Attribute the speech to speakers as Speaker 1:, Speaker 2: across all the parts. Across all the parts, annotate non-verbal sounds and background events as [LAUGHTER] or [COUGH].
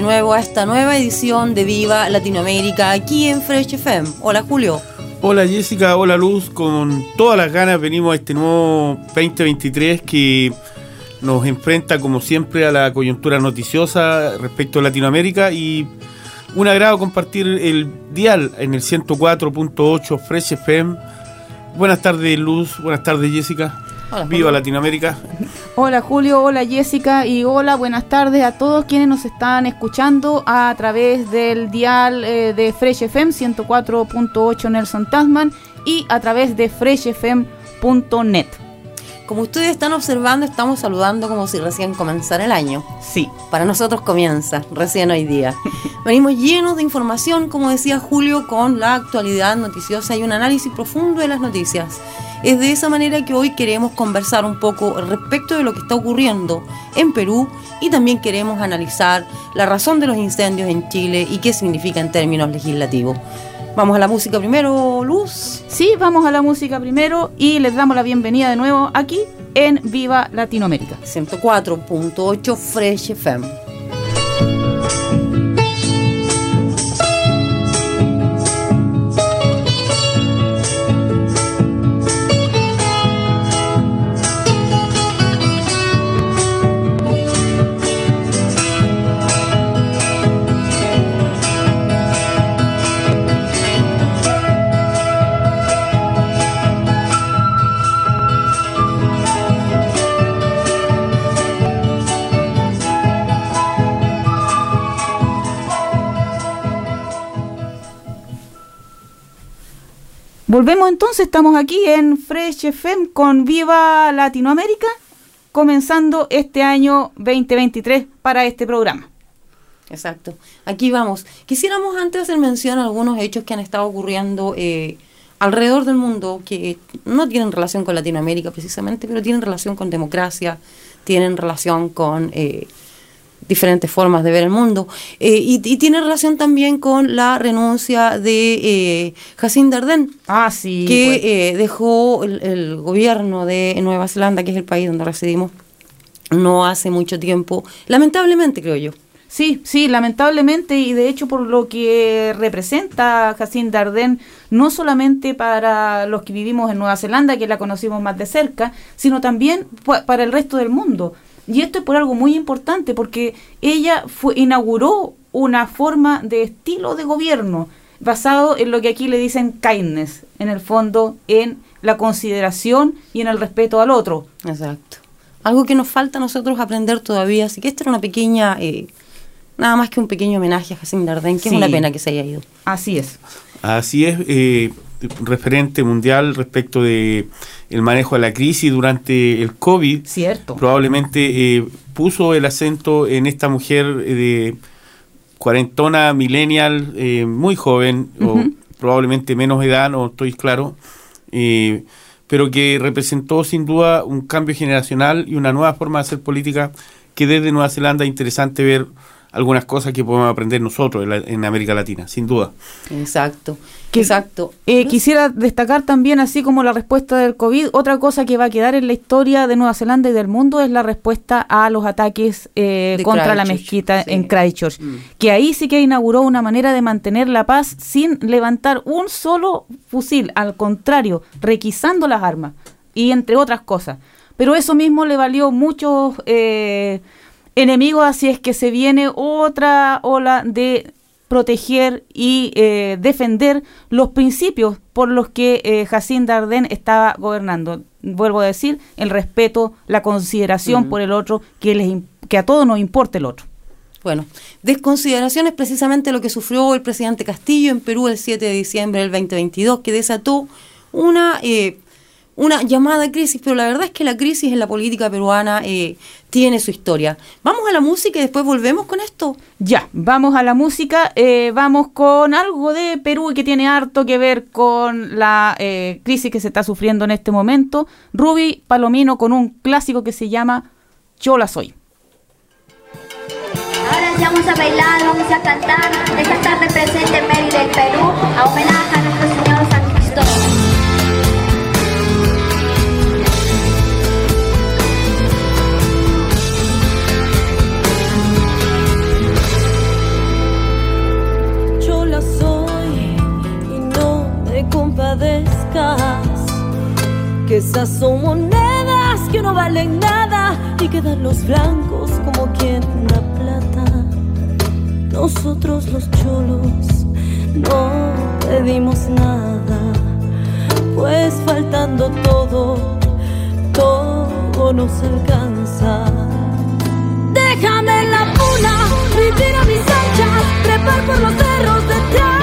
Speaker 1: De nuevo a esta nueva edición de Viva Latinoamérica aquí en Fresh FM. Hola Julio.
Speaker 2: Hola Jessica, hola Luz, con todas las ganas venimos a este nuevo 2023 que nos enfrenta como siempre a la coyuntura noticiosa respecto a Latinoamérica y un agrado compartir el dial en el 104.8 Fresh FM. Buenas tardes Luz, buenas tardes Jessica. Viva Latinoamérica.
Speaker 3: Hola Julio, hola Jessica y hola, buenas tardes a todos quienes nos están escuchando a través del dial eh, de Fresh FM 104.8 Nelson Tasman y a través de freshfm.net.
Speaker 1: Como ustedes están observando, estamos saludando como si recién comenzara el año.
Speaker 3: Sí.
Speaker 1: Para nosotros comienza, recién hoy día. [LAUGHS] Venimos llenos de información, como decía Julio, con la actualidad noticiosa y un análisis profundo de las noticias. Es de esa manera que hoy queremos conversar un poco respecto de lo que está ocurriendo en Perú y también queremos analizar la razón de los incendios en Chile y qué significa en términos legislativos. Vamos a la música primero, Luz.
Speaker 3: Sí, vamos a la música primero y les damos la bienvenida de nuevo aquí en Viva Latinoamérica.
Speaker 1: 104.8 Fresh FM.
Speaker 3: Volvemos entonces, estamos aquí en Fresh FM con Viva Latinoamérica, comenzando este año 2023 para este programa.
Speaker 1: Exacto. Aquí vamos. Quisiéramos antes hacer mención a algunos hechos que han estado ocurriendo eh, alrededor del mundo que no tienen relación con Latinoamérica precisamente, pero tienen relación con democracia, tienen relación con eh, diferentes formas de ver el mundo. Eh, y, tiene relación también con la renuncia de eh, Jacinda Ardern,
Speaker 3: ah, sí,
Speaker 1: que pues. eh, dejó el, gobierno de Nueva Zelanda, que es el país donde residimos, no hace mucho tiempo, lamentablemente creo yo.
Speaker 3: Sí, sí, lamentablemente y de hecho por lo que representa Jacinda Ardern, no solamente para los que vivimos en Nueva Zelanda, que la conocimos más de cerca, sino también para el resto del mundo. Y esto es por algo muy importante, porque ella fue, inauguró una forma de estilo de gobierno basado en lo que aquí le dicen kindness, en el fondo en la consideración y en el respeto al otro.
Speaker 1: Exacto. Algo que nos falta a nosotros aprender todavía, así que esta era una pequeña, eh, nada más que un pequeño homenaje a Jacinda Ardern, que es una pena que se haya ido.
Speaker 3: Así es.
Speaker 2: Así es, eh, referente mundial respecto de el manejo de la crisis durante el COVID.
Speaker 3: Cierto.
Speaker 2: Probablemente eh, puso el acento en esta mujer eh, de cuarentona, millennial, eh, muy joven, o probablemente menos edad, no estoy claro, pero que representó sin duda un cambio generacional y una nueva forma de hacer política que desde Nueva Zelanda es interesante ver algunas cosas que podemos aprender nosotros en, América Latina, sin duda.
Speaker 1: Exacto. Exacto.
Speaker 3: Eh, quisiera destacar también, así como la respuesta del COVID, otra cosa que va a quedar en la historia de Nueva Zelanda y del mundo es la respuesta a los ataques eh, contra la mezquita en Christchurch, mm. que ahí sí que inauguró una manera de mantener la paz sin levantar un solo fusil, al contrario, requisando las armas y entre otras cosas. Pero eso mismo le valió muchos eh, enemigos, así es que se viene otra ola de proteger y eh, defender los principios por los que eh, Jacinda Ardern estaba gobernando. Vuelvo a decir, el respeto, la consideración por el otro, que, les, que a todos nos importe el otro.
Speaker 1: Bueno, desconsideración es precisamente lo que sufrió el presidente Castillo en Perú el 7 de diciembre del 2022, que desató una eh, una llamada crisis, pero la verdad es que la crisis en la política peruana eh, tiene su historia. Vamos a la música y después volvemos con esto.
Speaker 3: Ya, vamos a la música, eh, vamos con algo de Perú que tiene harto que ver con la eh, crisis que se está sufriendo en este momento. Ruby Palomino con un clásico que se llama Yo la soy.
Speaker 4: Ahora sí vamos a bailar, vamos a cantar. Esta tarde presente en Mérida, del Perú, a homenaje a nuestro Señor San Cristóbal.
Speaker 5: Que esas son monedas que no valen nada y quedan los blancos como quien la plata. Nosotros los cholos no pedimos nada, pues faltando todo, todo nos alcanza. Déjame en la puna, vivir a mis anchas, trepar por los cerros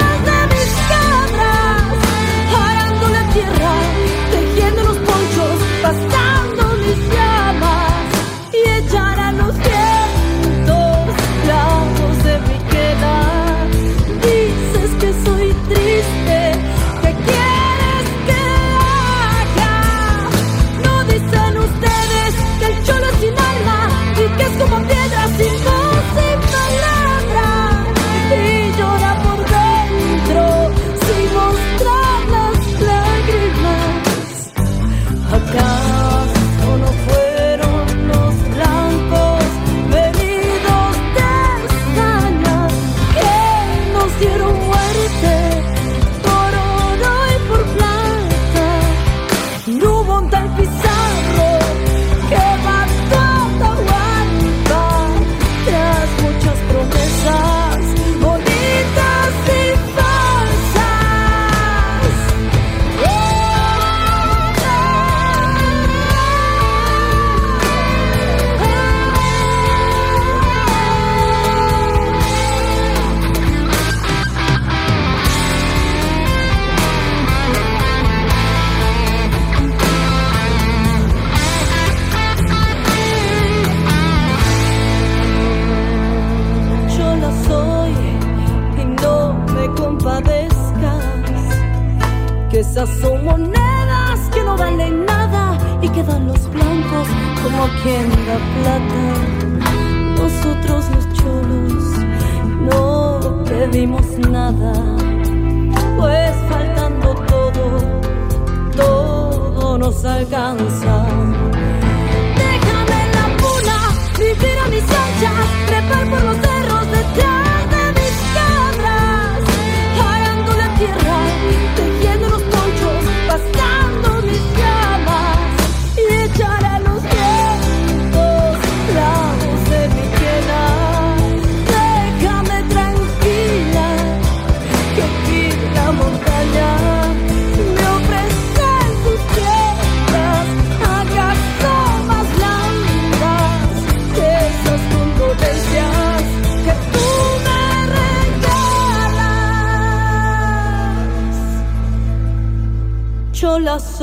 Speaker 5: detrás.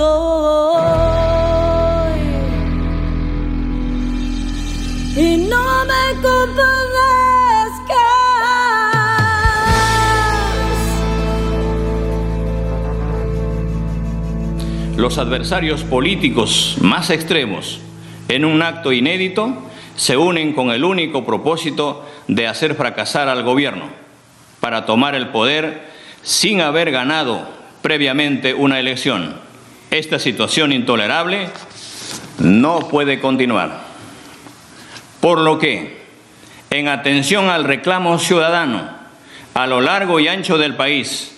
Speaker 6: los adversarios políticos más extremos, en un acto inédito, se unen con el único propósito de hacer fracasar al gobierno para tomar el poder sin haber ganado previamente una elección. Esta situación intolerable no puede continuar. Por lo que, en atención al reclamo ciudadano a lo largo y ancho del país,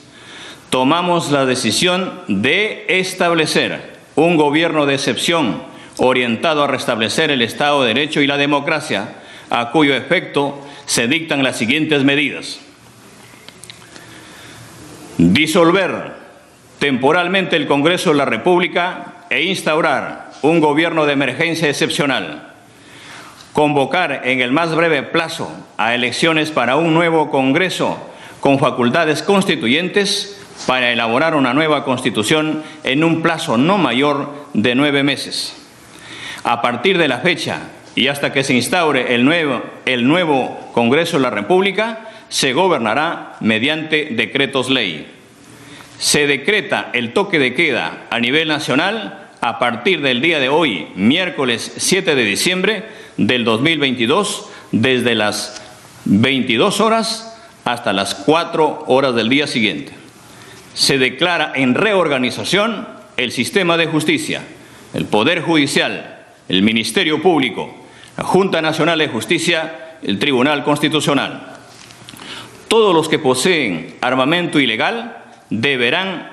Speaker 6: tomamos la decisión de establecer un gobierno de excepción orientado a restablecer el Estado de Derecho y la democracia, a cuyo efecto se dictan las siguientes medidas. Disolver temporalmente el Congreso de la República e instaurar un gobierno de emergencia excepcional. Convocar en el más breve plazo a elecciones para un nuevo Congreso con facultades constituyentes para elaborar una nueva constitución en un plazo no mayor de nueve meses. A partir de la fecha y hasta que se instaure el nuevo, el nuevo Congreso de la República, se gobernará mediante decretos ley. Se decreta el toque de queda a nivel nacional a partir del día de hoy, miércoles 7 de diciembre del 2022, desde las 22 horas hasta las 4 horas del día siguiente. Se declara en reorganización el sistema de justicia, el Poder Judicial, el Ministerio Público, la Junta Nacional de Justicia, el Tribunal Constitucional. Todos los que poseen armamento ilegal deberán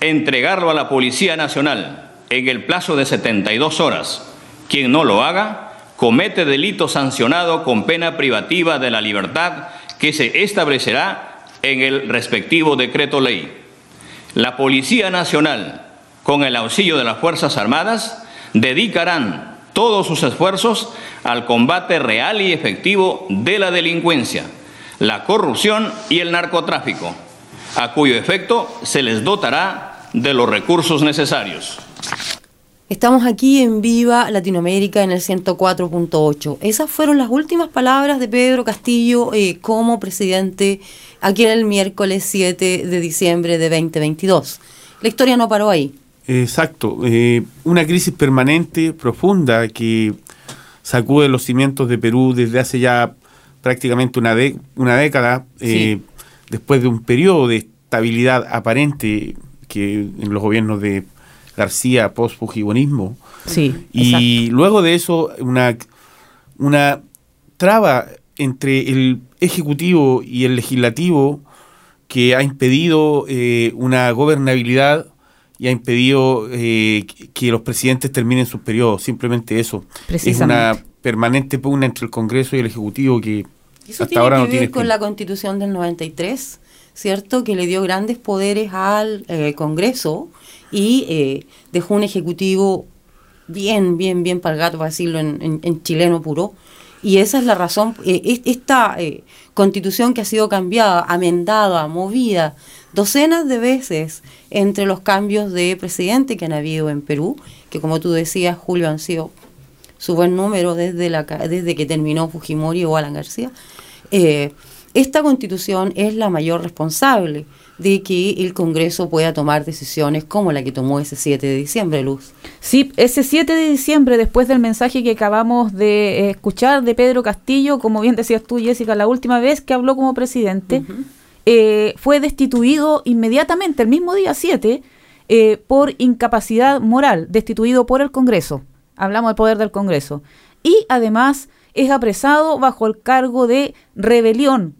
Speaker 6: entregarlo a la Policía Nacional en el plazo de 72 horas. Quien no lo haga comete delito sancionado con pena privativa de la libertad que se establecerá en el respectivo decreto ley. La Policía Nacional, con el auxilio de las Fuerzas Armadas, dedicarán todos sus esfuerzos al combate real y efectivo de la delincuencia, la corrupción y el narcotráfico, a cuyo efecto se les dotará de los recursos necesarios.
Speaker 1: Estamos aquí en Viva Latinoamérica en el 104.8. Esas fueron las últimas palabras de Pedro Castillo eh, como presidente aquí el miércoles 7 de diciembre de 2022. La historia no paró ahí.
Speaker 2: Exacto. Eh, una crisis permanente, profunda, que sacude los cimientos de Perú desde hace ya prácticamente una, una década, eh, después de un periodo de estabilidad aparente que en los gobiernos de García post-fujibonismo.
Speaker 3: Sí.
Speaker 2: Y luego de eso, una, una traba entre el ejecutivo y el legislativo que ha impedido eh, una gobernabilidad y ha impedido eh, que los presidentes terminen sus periodos. Simplemente eso. Es una permanente pugna entre el Congreso y el Ejecutivo que hasta ahora no tiene
Speaker 1: con la Constitución del 93, ¿cierto? Que le dio grandes poderes al eh, Congreso y eh, dejó un ejecutivo bien, bien, bien para el gato, para decirlo en, chileno puro. Y esa es la razón, eh, esta eh, constitución que ha sido cambiada, amendada, movida docenas de veces entre los cambios de presidente que han habido en Perú, que como tú decías, Julio, han sido su buen número desde, la, desde que terminó Fujimori o Alan García, esta constitución es la mayor responsable de que el Congreso pueda tomar decisiones como la que tomó ese 7 de diciembre, Luz.
Speaker 3: Sí, ese 7 de diciembre, después del mensaje que acabamos de eh, escuchar de Pedro Castillo, como bien decías tú, Jessica, la última vez que habló como presidente, eh, fue destituido inmediatamente, el mismo día 7, eh, por incapacidad moral, destituido por el Congreso. Hablamos del poder del Congreso. Y además es apresado bajo el cargo de rebelión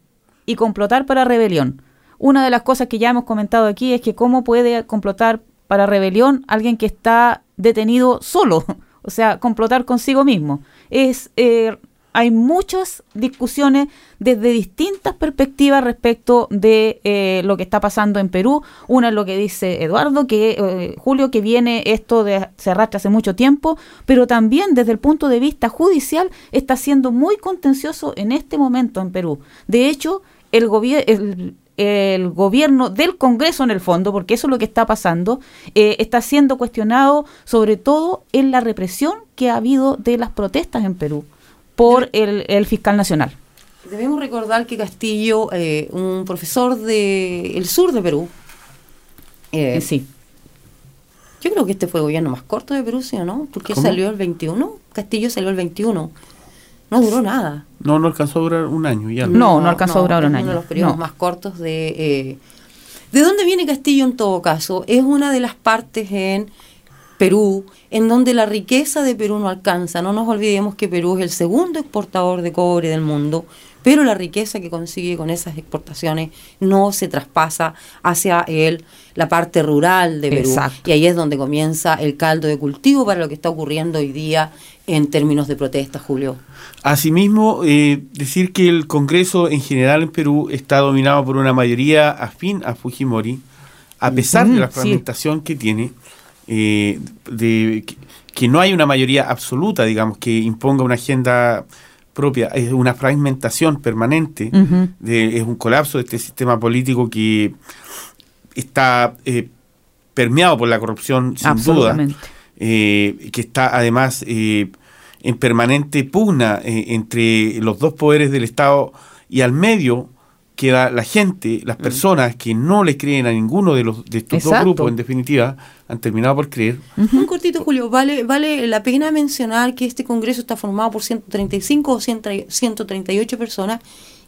Speaker 3: y complotar para rebelión. Una de las cosas que ya hemos comentado aquí es que cómo puede complotar para rebelión alguien que está detenido solo, [LAUGHS] o sea, complotar consigo mismo. Es eh, hay muchas discusiones desde distintas perspectivas respecto de eh, lo que está pasando en Perú. Una es lo que dice Eduardo, que eh, Julio, que viene esto de se arrastra hace mucho tiempo, pero también desde el punto de vista judicial está siendo muy contencioso en este momento en Perú. De hecho, el gobierno el gobierno del Congreso en el fondo, porque eso es lo que está pasando, eh, está siendo cuestionado sobre todo en la represión que ha habido de las protestas en Perú por el, fiscal nacional.
Speaker 1: Debemos recordar que Castillo, eh, un profesor del sur de Perú,
Speaker 3: eh, sí.
Speaker 1: Yo creo que este fue el gobierno más corto de Perú, ¿sí o no? Porque salió el 21, Castillo salió el 21. No duró nada.
Speaker 2: No, no alcanzó a durar un año ya.
Speaker 3: No, no alcanzó a durar un año,
Speaker 1: Uno de los periodos
Speaker 3: no.
Speaker 1: más cortos de... eh, ¿De dónde viene Castillo en todo caso? Es una de las partes en Perú en donde la riqueza de Perú no alcanza. No nos olvidemos que Perú es el segundo exportador de cobre del mundo, pero la riqueza que consigue con esas exportaciones no se traspasa hacia el, la parte rural de Perú.
Speaker 3: Exacto.
Speaker 1: Y ahí es donde comienza el caldo de cultivo para lo que está ocurriendo hoy día en términos de protesta, Julio.
Speaker 2: Asimismo, eh, decir que el Congreso en general en Perú está dominado por una mayoría afín a Fujimori, a pesar de la
Speaker 3: sí.
Speaker 2: fragmentación que tiene, eh, de que, que no hay una mayoría absoluta, digamos, que imponga una agenda propia, es una fragmentación permanente, de- es un colapso de este sistema político que está eh, permeado por la corrupción, sin duda eh, que está además eh, en permanente pugna entre los dos poderes del Estado y al medio queda la gente, las
Speaker 3: Mm.
Speaker 2: personas que no le creen a ninguno de los de estos dos grupos, en definitiva, han terminado por creer.
Speaker 1: Un cortito, Julio. Vale, vale la pena mencionar que este Congreso está formado por 135 o 100 138 personas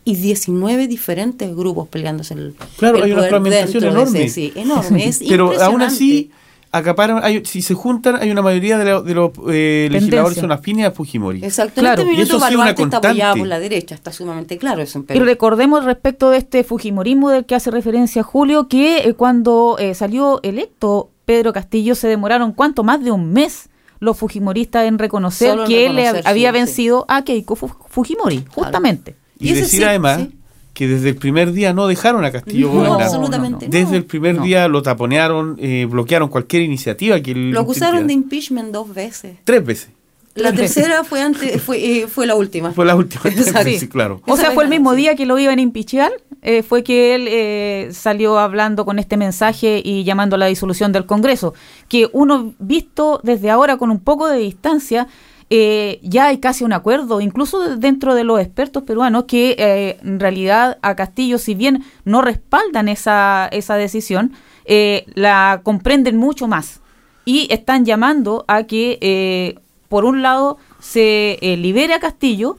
Speaker 1: y 19 diferentes grupos peleándose el,
Speaker 2: Claro,
Speaker 1: el
Speaker 2: hay una fragmentación enorme.
Speaker 1: ese- sí, enorme. Es [LAUGHS]
Speaker 2: Pero aún así, acaparan, hay- si se juntan, hay una mayoría de, la- de los eh, legisladores son afines a Fujimori.
Speaker 1: Exacto.
Speaker 3: Claro.
Speaker 1: En
Speaker 2: Y
Speaker 1: este
Speaker 2: eso sido una
Speaker 1: Baluarte está apoyado
Speaker 2: constante.
Speaker 1: por la derecha, está sumamente claro eso en
Speaker 3: Y recordemos respecto de este Fujimorismo del que hace referencia Julio, que eh, cuando eh, salió electo Pedro Castillo se demoraron cuánto más de un mes los Fujimoristas en reconocer
Speaker 1: Solo en
Speaker 3: que él le
Speaker 1: reconocer,
Speaker 3: había
Speaker 1: sí, sí.
Speaker 3: vencido a Keiko Fu- Fujimori, justamente.
Speaker 2: Y, decir
Speaker 1: sí,
Speaker 2: además
Speaker 1: sí.
Speaker 2: Que desde el primer día no dejaron a Castillo
Speaker 1: No,
Speaker 2: gobernar.
Speaker 1: absolutamente no.
Speaker 2: Desde el primer
Speaker 3: No.
Speaker 2: día lo taponearon, eh, bloquearon cualquier iniciativa que él
Speaker 1: Lo acusaron de impeachment dos veces.
Speaker 2: tres veces.
Speaker 1: La tercera fue antes, fue, eh, fue la última.
Speaker 2: Fue la última
Speaker 1: Exacto.
Speaker 2: veces, claro.
Speaker 3: O sea, fue el mismo
Speaker 1: sí.
Speaker 3: día que lo iban a impeachar, eh, fue que él eh, salió hablando con este mensaje y llamando a la disolución del Congreso, que uno visto desde ahora con un poco de distancia, eh, ya hay casi un acuerdo, incluso dentro de los expertos peruanos, que eh, en realidad a Castillo, si bien no respaldan esa, esa decisión, eh, la comprenden mucho más y están llamando a que, eh, por un lado, se libere a Castillo,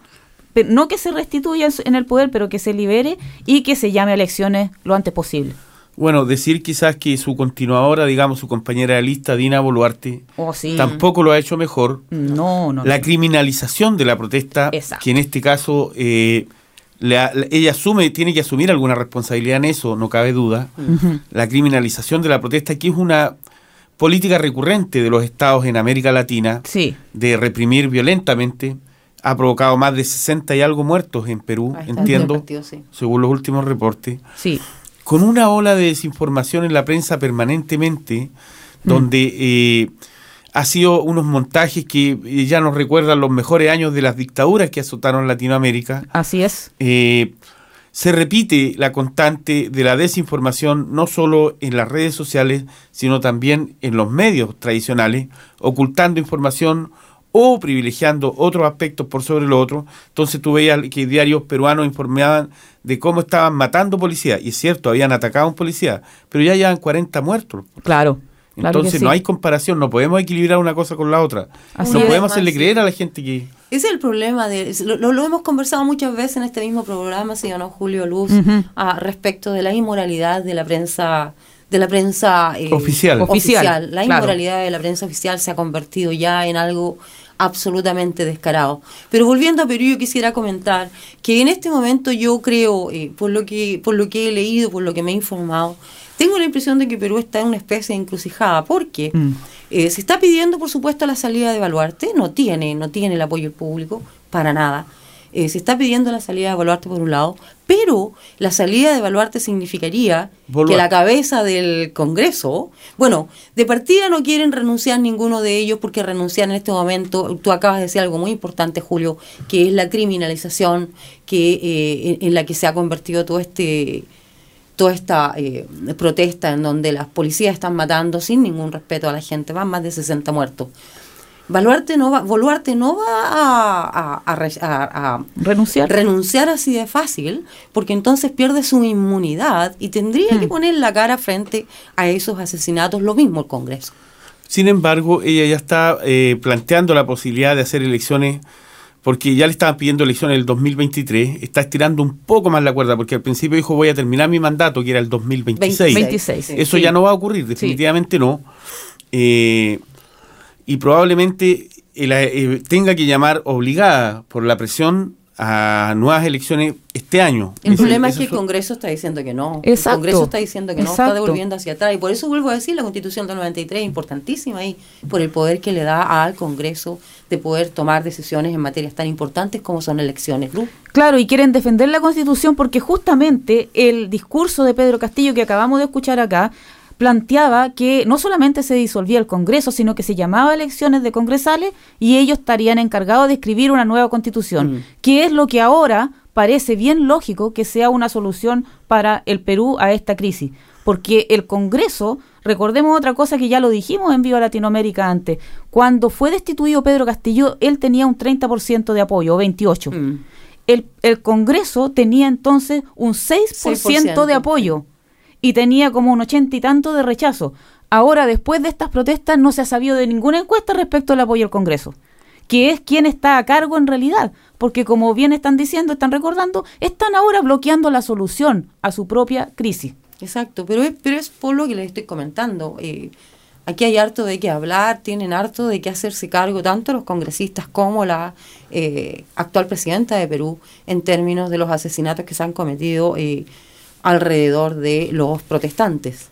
Speaker 3: no que se restituya en el poder, pero que se libere y que se llame a elecciones lo antes posible.
Speaker 2: Bueno, decir quizás que su continuadora, digamos, su compañera de lista, Dina Boluarte,
Speaker 3: Oh, sí.
Speaker 2: tampoco lo ha hecho mejor.
Speaker 3: No, no.
Speaker 2: La
Speaker 3: no.
Speaker 2: criminalización de la protesta,
Speaker 3: Exacto.
Speaker 2: que en este caso eh, la- la- ella asume, tiene que asumir alguna responsabilidad en eso, no cabe duda. La criminalización de la protesta, que es una política recurrente de los estados en América Latina,
Speaker 3: Sí.
Speaker 2: de reprimir violentamente, ha provocado más de 60 y algo muertos en Perú, entiendo,
Speaker 1: el partido, sí.
Speaker 2: según los últimos reportes
Speaker 3: Sí.
Speaker 2: Con una ola de desinformación en la prensa permanentemente, donde eh, ha sido unos montajes que eh, ya nos recuerdan los mejores años de las dictaduras que azotaron Latinoamérica.
Speaker 3: Así es.
Speaker 2: Eh, se repite la constante de la desinformación no solo en las redes sociales, sino también en los medios tradicionales, ocultando información o privilegiando otros aspectos por sobre lo otro. Entonces tú veías que diarios peruanos informaban de cómo estaban matando policías. Y es cierto, habían atacado a un policía, pero ya llevan 40 muertos.
Speaker 3: Claro.
Speaker 2: Entonces
Speaker 3: sí.
Speaker 2: no hay comparación, no podemos equilibrar una cosa con la otra.
Speaker 3: Así
Speaker 2: no podemos hacerle
Speaker 1: Sí.
Speaker 2: creer a la gente que...
Speaker 1: Ese es el problema, de, lo, lo- hemos conversado muchas veces en este mismo programa, señor don Julio Luz,
Speaker 3: Ujú.
Speaker 1: ah, respecto de la inmoralidad de la prensa de la prensa eh,
Speaker 2: Oficial.
Speaker 3: Oficial,
Speaker 1: La
Speaker 3: claro.
Speaker 1: inmoralidad de la prensa oficial se ha convertido ya en algo absolutamente descarado. Pero volviendo a Perú, yo quisiera comentar que en este momento yo creo, eh, por lo que por lo que he leído, por lo que me he informado, tengo la impresión de que Perú está en una especie de encrucijada, porque
Speaker 3: Mm.
Speaker 1: eh, se está pidiendo, por supuesto, la salida de Baluarte, no tiene, no tiene el apoyo del público, para nada. Eh, se está pidiendo la salida de Baluarte por un lado, pero la salida de Baluarte significaría que la cabeza del Congreso, bueno, de partida no quieren renunciar ninguno de ellos porque renunciar en este momento, tú acabas de decir algo muy importante, Julio, que es la criminalización que eh, en, en la que se ha convertido todo este toda esta eh, protesta en donde las policías están matando sin ningún respeto a la gente, van más de 60 muertos. Baluarte no va, Boluarte no va a, a- a re- a- a
Speaker 3: Renunciar.
Speaker 1: renunciar así de fácil, porque entonces pierde su inmunidad y tendría que poner la cara frente a esos asesinatos, lo mismo el Congreso.
Speaker 2: Sin embargo, ella ya está eh, planteando la posibilidad de hacer elecciones porque ya le estaban pidiendo elecciones en el 2023, está estirando un poco más la cuerda, porque al principio dijo voy a terminar mi mandato, que era el 2026.
Speaker 3: 26,
Speaker 2: Eso
Speaker 3: sí.
Speaker 2: ya no va a ocurrir, definitivamente no. Eh, y probablemente eh, la- eh, tenga que llamar obligada por la presión a nuevas elecciones este año.
Speaker 1: El problema es que el Congreso está diciendo que no.
Speaker 3: Exacto.
Speaker 1: El Congreso está diciendo que no, está
Speaker 3: Exacto.
Speaker 1: devolviendo hacia atrás. Y por eso vuelvo a decir, la Constitución del 93 es importantísima ahí, por el poder que le da al Congreso de poder tomar decisiones en materias tan importantes como son elecciones. Luz.
Speaker 3: Claro, y quieren defender la Constitución porque justamente el discurso de Pedro Castillo que acabamos de escuchar acá planteaba que no solamente se disolvía el Congreso, sino que se llamaba elecciones de congresales y ellos estarían encargados de escribir una nueva Constitución,
Speaker 1: Mm.
Speaker 3: que es lo que ahora parece bien lógico que sea una solución para el Perú a esta crisis, porque el Congreso, recordemos otra cosa que ya lo dijimos en Viva Latinoamérica antes, cuando fue destituido Pedro Castillo, él tenía un 30% de apoyo, o 28
Speaker 1: Mm.
Speaker 3: el, el Congreso tenía entonces un 6%,
Speaker 1: 6%.
Speaker 3: de apoyo y tenía como un ochenta y tanto de rechazo. Ahora, después de estas protestas, no se ha sabido de ninguna encuesta respecto al apoyo al Congreso, que es quien está a cargo en realidad, porque como bien están diciendo, están recordando, están ahora bloqueando la solución a su propia crisis.
Speaker 1: Exacto, pero es, pero es por lo que les estoy comentando. Eh, aquí hay harto de qué hablar, tienen harto de qué hacerse cargo tanto los congresistas como la eh, actual presidenta de Perú en términos de los asesinatos que se han cometido eh, alrededor de los protestantes.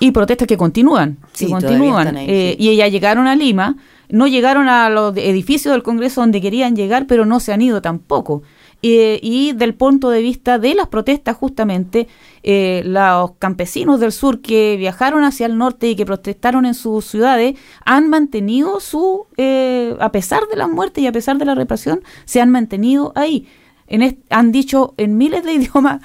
Speaker 3: Y protestas que continúan,
Speaker 1: Sí,
Speaker 3: que continúan.
Speaker 1: ahí,
Speaker 3: Eh,
Speaker 1: sí.
Speaker 3: Y ya llegaron a Lima, no llegaron a los edificios del Congreso donde querían llegar, pero no se han ido tampoco. Eh, y del punto de vista de las protestas, justamente, eh, los campesinos del sur que viajaron hacia el norte y que protestaron en sus ciudades han mantenido su, eh, a pesar de la muerte y a pesar de la represión, se han mantenido ahí. En han dicho en miles de [LAUGHS] idiomas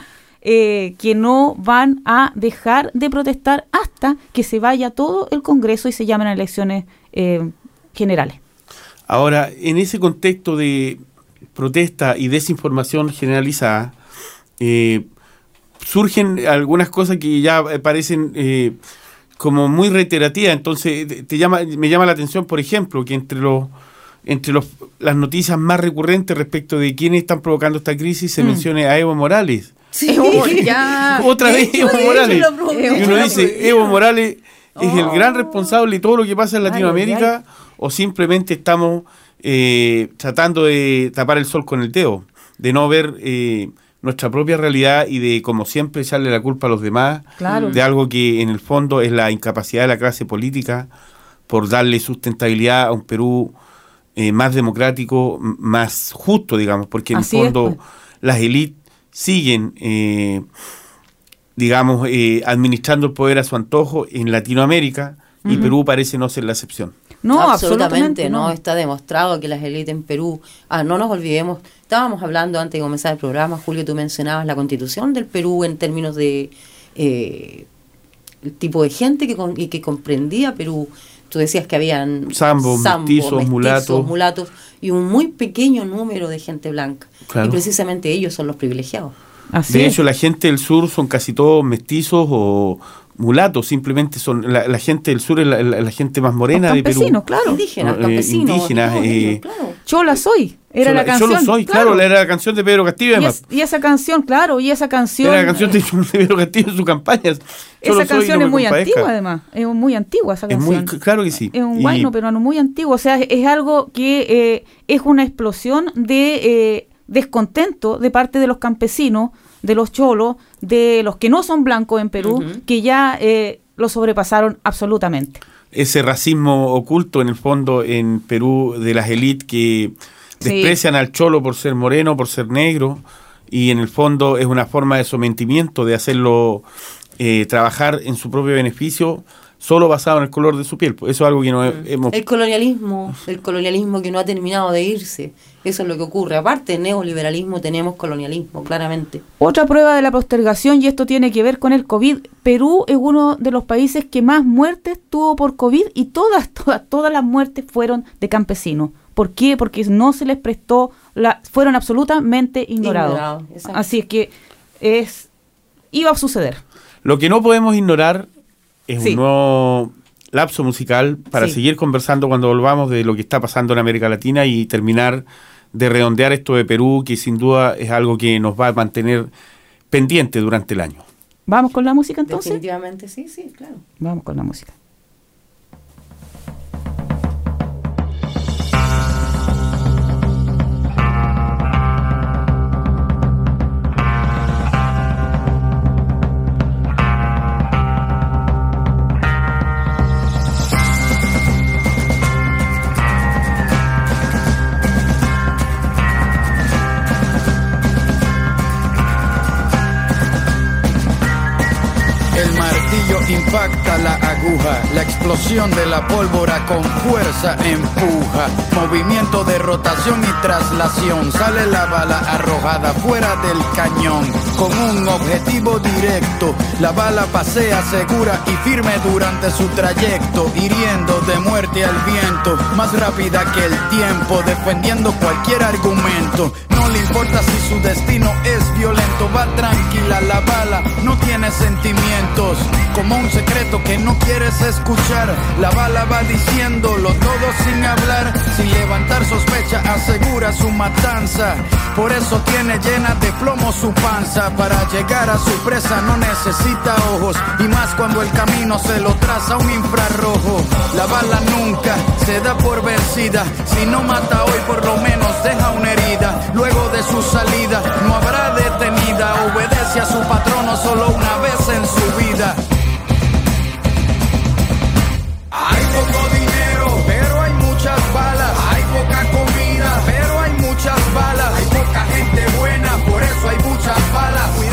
Speaker 3: eh, que no van a dejar de protestar hasta que se vaya todo el Congreso y se llamen a elecciones eh, generales.
Speaker 2: Ahora, en ese contexto de protesta y desinformación generalizada, eh, surgen algunas cosas que ya eh, parecen eh, como muy reiterativas. Entonces, te- llama, me llama la atención, por ejemplo, que entre los entre los, las noticias más recurrentes respecto de quiénes están provocando esta crisis se
Speaker 3: Mm.
Speaker 2: mencione a Evo Morales.
Speaker 1: Sí, [LAUGHS]
Speaker 3: ya.
Speaker 2: Otra vez [LAUGHS] Evo Morales. Y uno dice. Evo Morales es el
Speaker 1: Oh.
Speaker 2: gran responsable de todo lo que pasa en
Speaker 3: Ay,
Speaker 2: Latinoamérica o simplemente estamos eh, tratando de tapar el sol con el dedo, de no ver eh, nuestra propia realidad y de, como siempre, echarle la culpa a los demás
Speaker 3: Claro.
Speaker 2: de algo que en el fondo es la incapacidad de la clase política por darle sustentabilidad a un Perú eh, más democrático, más justo, digamos, porque en
Speaker 3: Así
Speaker 2: el
Speaker 3: es,
Speaker 2: fondo
Speaker 3: pues.
Speaker 2: las élites siguen, eh, digamos, eh, administrando el poder a su antojo en Latinoamérica y Perú parece no ser la excepción.
Speaker 3: No, absolutamente,
Speaker 1: no.
Speaker 3: no.
Speaker 1: Está demostrado que las élites en Perú, ah, no nos olvidemos, estábamos hablando antes de comenzar el programa, Julio, tú mencionabas la constitución del Perú en términos de eh, el tipo de gente que, con- y que comprendía Perú. Tú decías que habían
Speaker 2: Zambos, mestizos, mulatos.
Speaker 1: mulatos y un muy pequeño número de gente blanca.
Speaker 2: Claro.
Speaker 1: Y precisamente ellos son los privilegiados.
Speaker 3: Así
Speaker 2: de
Speaker 3: es.
Speaker 2: hecho, la gente del sur son casi todos mestizos o mulatos, simplemente son la, la gente del sur es la, la- la gente más morena de Perú.
Speaker 3: campesinos, claro.
Speaker 1: Indígenas,
Speaker 2: Eh,
Speaker 1: campesinos.
Speaker 2: indígenas,
Speaker 1: todos
Speaker 2: eh,
Speaker 1: claro.
Speaker 3: Chola soy, era
Speaker 2: Yo
Speaker 3: la
Speaker 2: Yo
Speaker 3: canción.
Speaker 2: lo soy, claro, era la canción de Pedro Castillo,
Speaker 3: y,
Speaker 2: además.
Speaker 3: es- y esa canción, claro, y esa canción.
Speaker 2: Era la canción de, de Pedro Castillo en su campaña. Yo lo
Speaker 3: esa
Speaker 2: soy,
Speaker 3: canción
Speaker 2: no
Speaker 3: es muy
Speaker 2: compadezca.
Speaker 3: antigua, además. Es muy antigua esa
Speaker 2: Es muy,
Speaker 3: canción.
Speaker 2: claro que sí.
Speaker 3: Es un guayno peruano muy antiguo. O sea, es, es algo que eh, es una explosión de eh, descontento de parte de los campesinos, de los cholos, de los que no son blancos en Perú, que ya eh, lo sobrepasaron absolutamente.
Speaker 2: ese racismo oculto en el fondo en Perú de las élites que
Speaker 3: Sí.
Speaker 2: desprecian al cholo por ser moreno, por ser negro, y en el fondo es una forma de sometimiento, de hacerlo eh, trabajar en su propio beneficio, solo basado en el color de su piel. Pues Eso es algo que no hemos...
Speaker 1: El colonialismo, el colonialismo que no ha terminado de irse. Eso es lo que ocurre. Aparte del neoliberalismo, tenemos colonialismo, claramente.
Speaker 3: Otra prueba de la postergación, y esto tiene que ver con el COVID, Perú es uno de los países que más muertes tuvo por COVID y todas, [LAUGHS] todas, todas las muertes fueron de campesinos. ¿Por qué? Porque no se les prestó, la, fueron absolutamente ignorados.
Speaker 1: Exacto.
Speaker 3: Así es que es iba a suceder.
Speaker 2: Lo que no podemos ignorar es
Speaker 3: Sí.
Speaker 2: un nuevo lapso musical para
Speaker 3: Sí.
Speaker 2: seguir conversando cuando volvamos de lo que está pasando en América Latina y terminar de redondear esto de Perú, que sin duda es algo que nos va a mantener pendiente durante el año.
Speaker 3: ¿Vamos con la música entonces?
Speaker 1: Definitivamente sí, sí, claro.
Speaker 3: Vamos con la música.
Speaker 7: Explosión de la pólvora con fuerza empuja, movimiento de rotación y traslación, sale la bala arrojada fuera del cañón, con un objetivo directo, la bala pasea segura y firme durante su trayecto, hiriendo de muerte al viento, más rápida que el tiempo, defendiendo cualquier argumento, no le importa si su destino es violento, va tranquila la bala, no tiene sentimientos, como un secreto que no quieres escuchar. La bala va diciéndolo todo sin hablar, sin levantar sospecha, asegura su matanza. Por eso tiene llena de plomo su panza. Para llegar a su presa no necesita ojos, y más cuando el camino se lo traza un infrarrojo. La bala nunca se da por vencida, si no mata hoy por lo menos deja una herida. Luego de su salida no habrá detenida, obedece a su patrono solo una vez en su vida. Muchas balas. Hay poca comida, pero hay muchas balas. Hay poca gente buena, por eso hay muchas balas.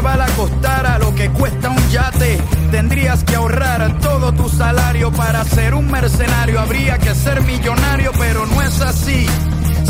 Speaker 7: Bala costara lo que cuesta un yate. Tendrías que ahorrar todo tu salario para ser un mercenario. Habría que ser millonario, pero no es así.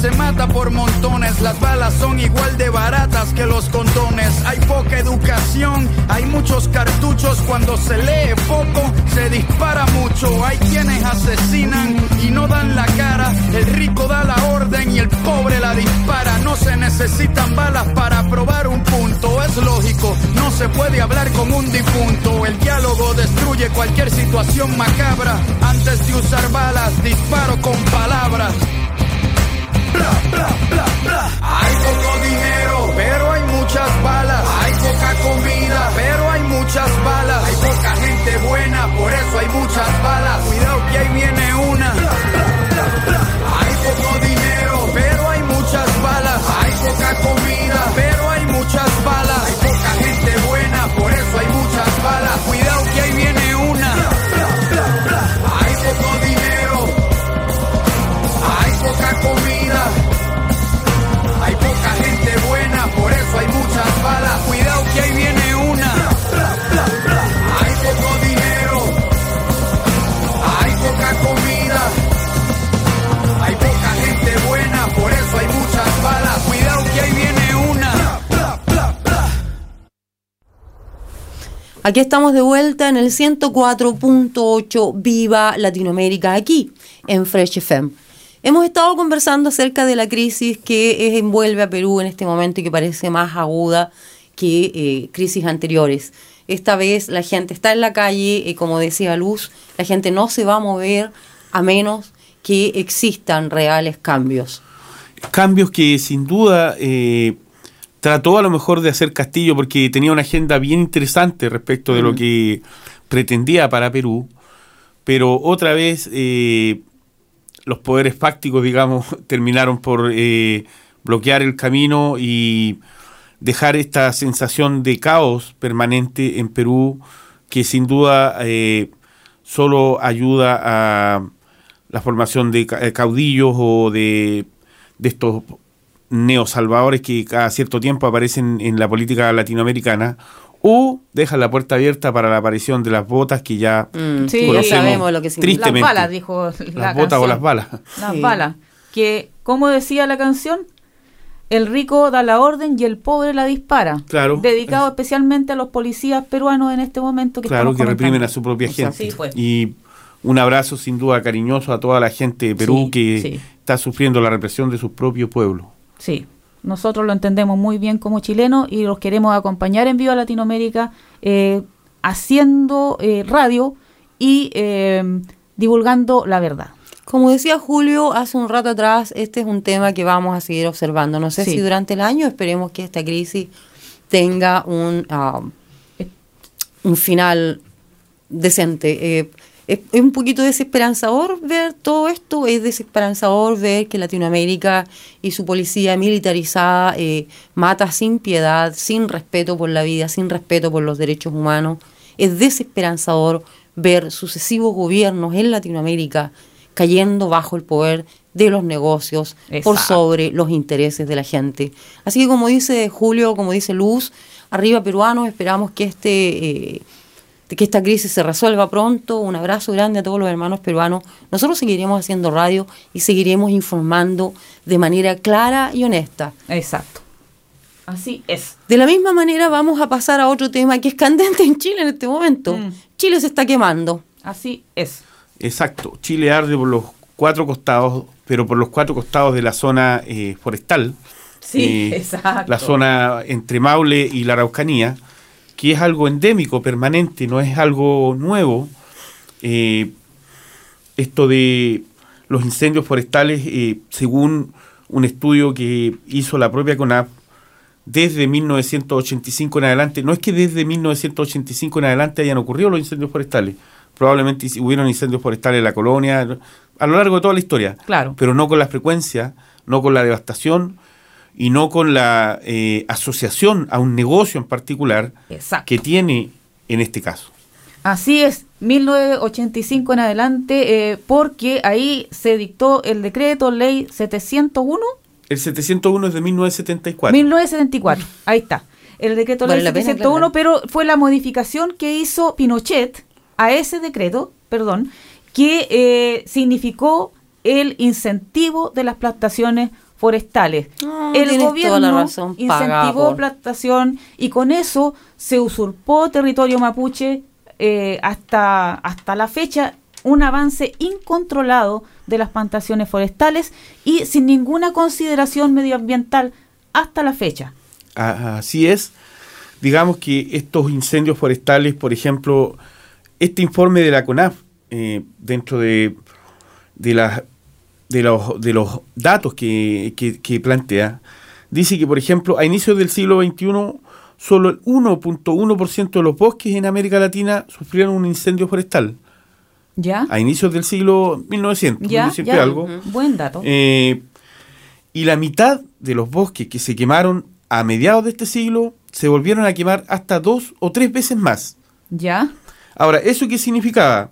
Speaker 7: Se mata por montones, las balas son igual de baratas que los condones. Hay poca educación, hay muchos cartuchos. Cuando se lee poco, se dispara mucho. Hay quienes asesinan y no dan la cara. El rico da la orden y el pobre la dispara. No se necesitan balas para probar un punto. Es lógico, no se puede hablar con un difunto. El diálogo destruye cualquier situación macabra. Antes de usar balas, disparo con palabras. Bla, bla, bla, bla. Hay poco dinero, pero hay muchas balas. Hay poca comida, pero hay muchas balas. Hay poca gente buena, por eso hay muchas balas. Cuidado que ahí viene una.
Speaker 1: Aquí estamos de vuelta en el 104.8 Viva Latinoamérica, aquí en Fresh FM. Hemos estado conversando acerca de la crisis que envuelve a Perú en este momento y que parece más aguda que eh, crisis anteriores. Esta vez la gente está en la calle, eh, como decía Luz, la gente no se va a mover a menos que existan reales cambios.
Speaker 2: cambios que sin duda eh, trató a lo mejor de hacer Castillo porque tenía una agenda bien interesante respecto de lo que pretendía para Perú, pero otra vez eh, los poderes fácticos, digamos, [LAUGHS] terminaron por eh, bloquear el camino y dejar esta sensación de caos permanente en Perú que sin duda eh, solo ayuda a la formación de ca- caudillos o de, de estos neosalvadores que cada cierto tiempo aparecen en la política latinoamericana o dejan la puerta abierta para la aparición de las botas que ya
Speaker 1: Mm,
Speaker 3: Sí,
Speaker 1: ya
Speaker 2: conocemos
Speaker 1: sabemos lo que significa.
Speaker 3: Las balas, dijo la
Speaker 2: las botas o las balas.
Speaker 3: Las
Speaker 1: Sí.
Speaker 3: balas. Que, como decía la canción, el rico da la orden y el pobre la dispara.
Speaker 2: Claro.
Speaker 3: Dedicado especialmente a los policías peruanos en este momento que
Speaker 2: claro que reprimen a su propia gente
Speaker 3: Sí, pues.
Speaker 2: y un abrazo sin duda cariñoso a toda la gente de Perú
Speaker 3: Sí,
Speaker 2: que
Speaker 3: sí.
Speaker 2: está sufriendo la represión de su propio pueblo
Speaker 3: Sí, nosotros lo entendemos muy bien como chilenos y los queremos acompañar en Viva Latinoamérica eh, haciendo eh, radio y eh, divulgando la verdad.
Speaker 1: Como decía Julio hace un rato atrás, este es un tema que vamos a seguir observando. No sé
Speaker 3: Sí.
Speaker 1: si durante el año esperemos que esta crisis tenga un, ah, un final decente. Es, es un poquito desesperanzador ver todo esto, es desesperanzador ver que Latinoamérica y su policía militarizada eh, mata sin piedad, sin respeto por la vida, sin respeto por los derechos humanos. Es desesperanzador ver sucesivos gobiernos en Latinoamérica cayendo bajo el poder de los negocios por sobre los intereses de la gente. Así que como dice Julio, como dice Luz, arriba peruanos, esperamos que este eh, de que esta crisis se resuelva pronto. Un abrazo grande a todos los hermanos peruanos. Nosotros seguiremos haciendo radio y seguiremos informando de manera clara y honesta.
Speaker 3: Exacto. Así es.
Speaker 1: De la misma manera vamos a pasar a otro tema que es candente en Chile en este momento.
Speaker 3: Mm.
Speaker 1: Chile se está quemando.
Speaker 3: Así es.
Speaker 2: exacto Chile arde por los cuatro costados pero por los cuatro costados de la zona eh, forestal
Speaker 3: Sí,
Speaker 2: eh,
Speaker 3: exacto.
Speaker 2: la zona entre Maule y la Araucanía que es algo endémico permanente no es algo nuevo Eh, esto de los incendios forestales eh, según un estudio que hizo la propia CONAF desde 1985 en adelante, no es que desde 1985 en adelante hayan ocurrido los incendios forestales, probablemente hubieron incendios forestales en la colonia, a lo largo de toda la historia,
Speaker 3: Claro.
Speaker 2: pero no con la frecuencia, no con la devastación y no con la eh, asociación a un negocio en particular
Speaker 3: Exacto.
Speaker 2: que tiene en este caso.
Speaker 3: Así es, 1985 en adelante, eh, porque ahí se dictó el decreto ley 701
Speaker 2: El 701 es de 1974.
Speaker 3: 1974, ahí está. El decreto
Speaker 1: Vale
Speaker 3: ley
Speaker 1: la pena
Speaker 3: 701,
Speaker 1: aclarar.
Speaker 3: pero fue la modificación que hizo Pinochet a ese decreto, perdón, que eh, significó el incentivo de las plantaciones forestales.
Speaker 1: Ah,
Speaker 3: el gobierno
Speaker 1: la razón,
Speaker 3: incentivó
Speaker 1: por-
Speaker 3: plantación y con eso se usurpó territorio mapuche eh, hasta, hasta la fecha un avance incontrolado de las plantaciones forestales y sin ninguna consideración medioambiental hasta la fecha.
Speaker 2: Así es. Digamos que estos incendios forestales, por ejemplo, este informe de la CONAF, eh, dentro de, de, las- de, los, de los datos que, que- que plantea, dice que, por ejemplo, a inicios del siglo XXI, solo el 1.1% de los bosques en América Latina sufrieron un incendio forestal.
Speaker 3: ¿Ya?
Speaker 2: A inicios del siglo 1900,
Speaker 3: ¿Ya?
Speaker 2: 1900 y
Speaker 3: ya.
Speaker 2: algo.
Speaker 3: Buen dato.
Speaker 2: Eh, y la mitad de los bosques que se quemaron a mediados de este siglo se volvieron a quemar hasta dos o tres veces más.
Speaker 3: ¿Ya?
Speaker 2: Ahora, ¿eso qué significaba?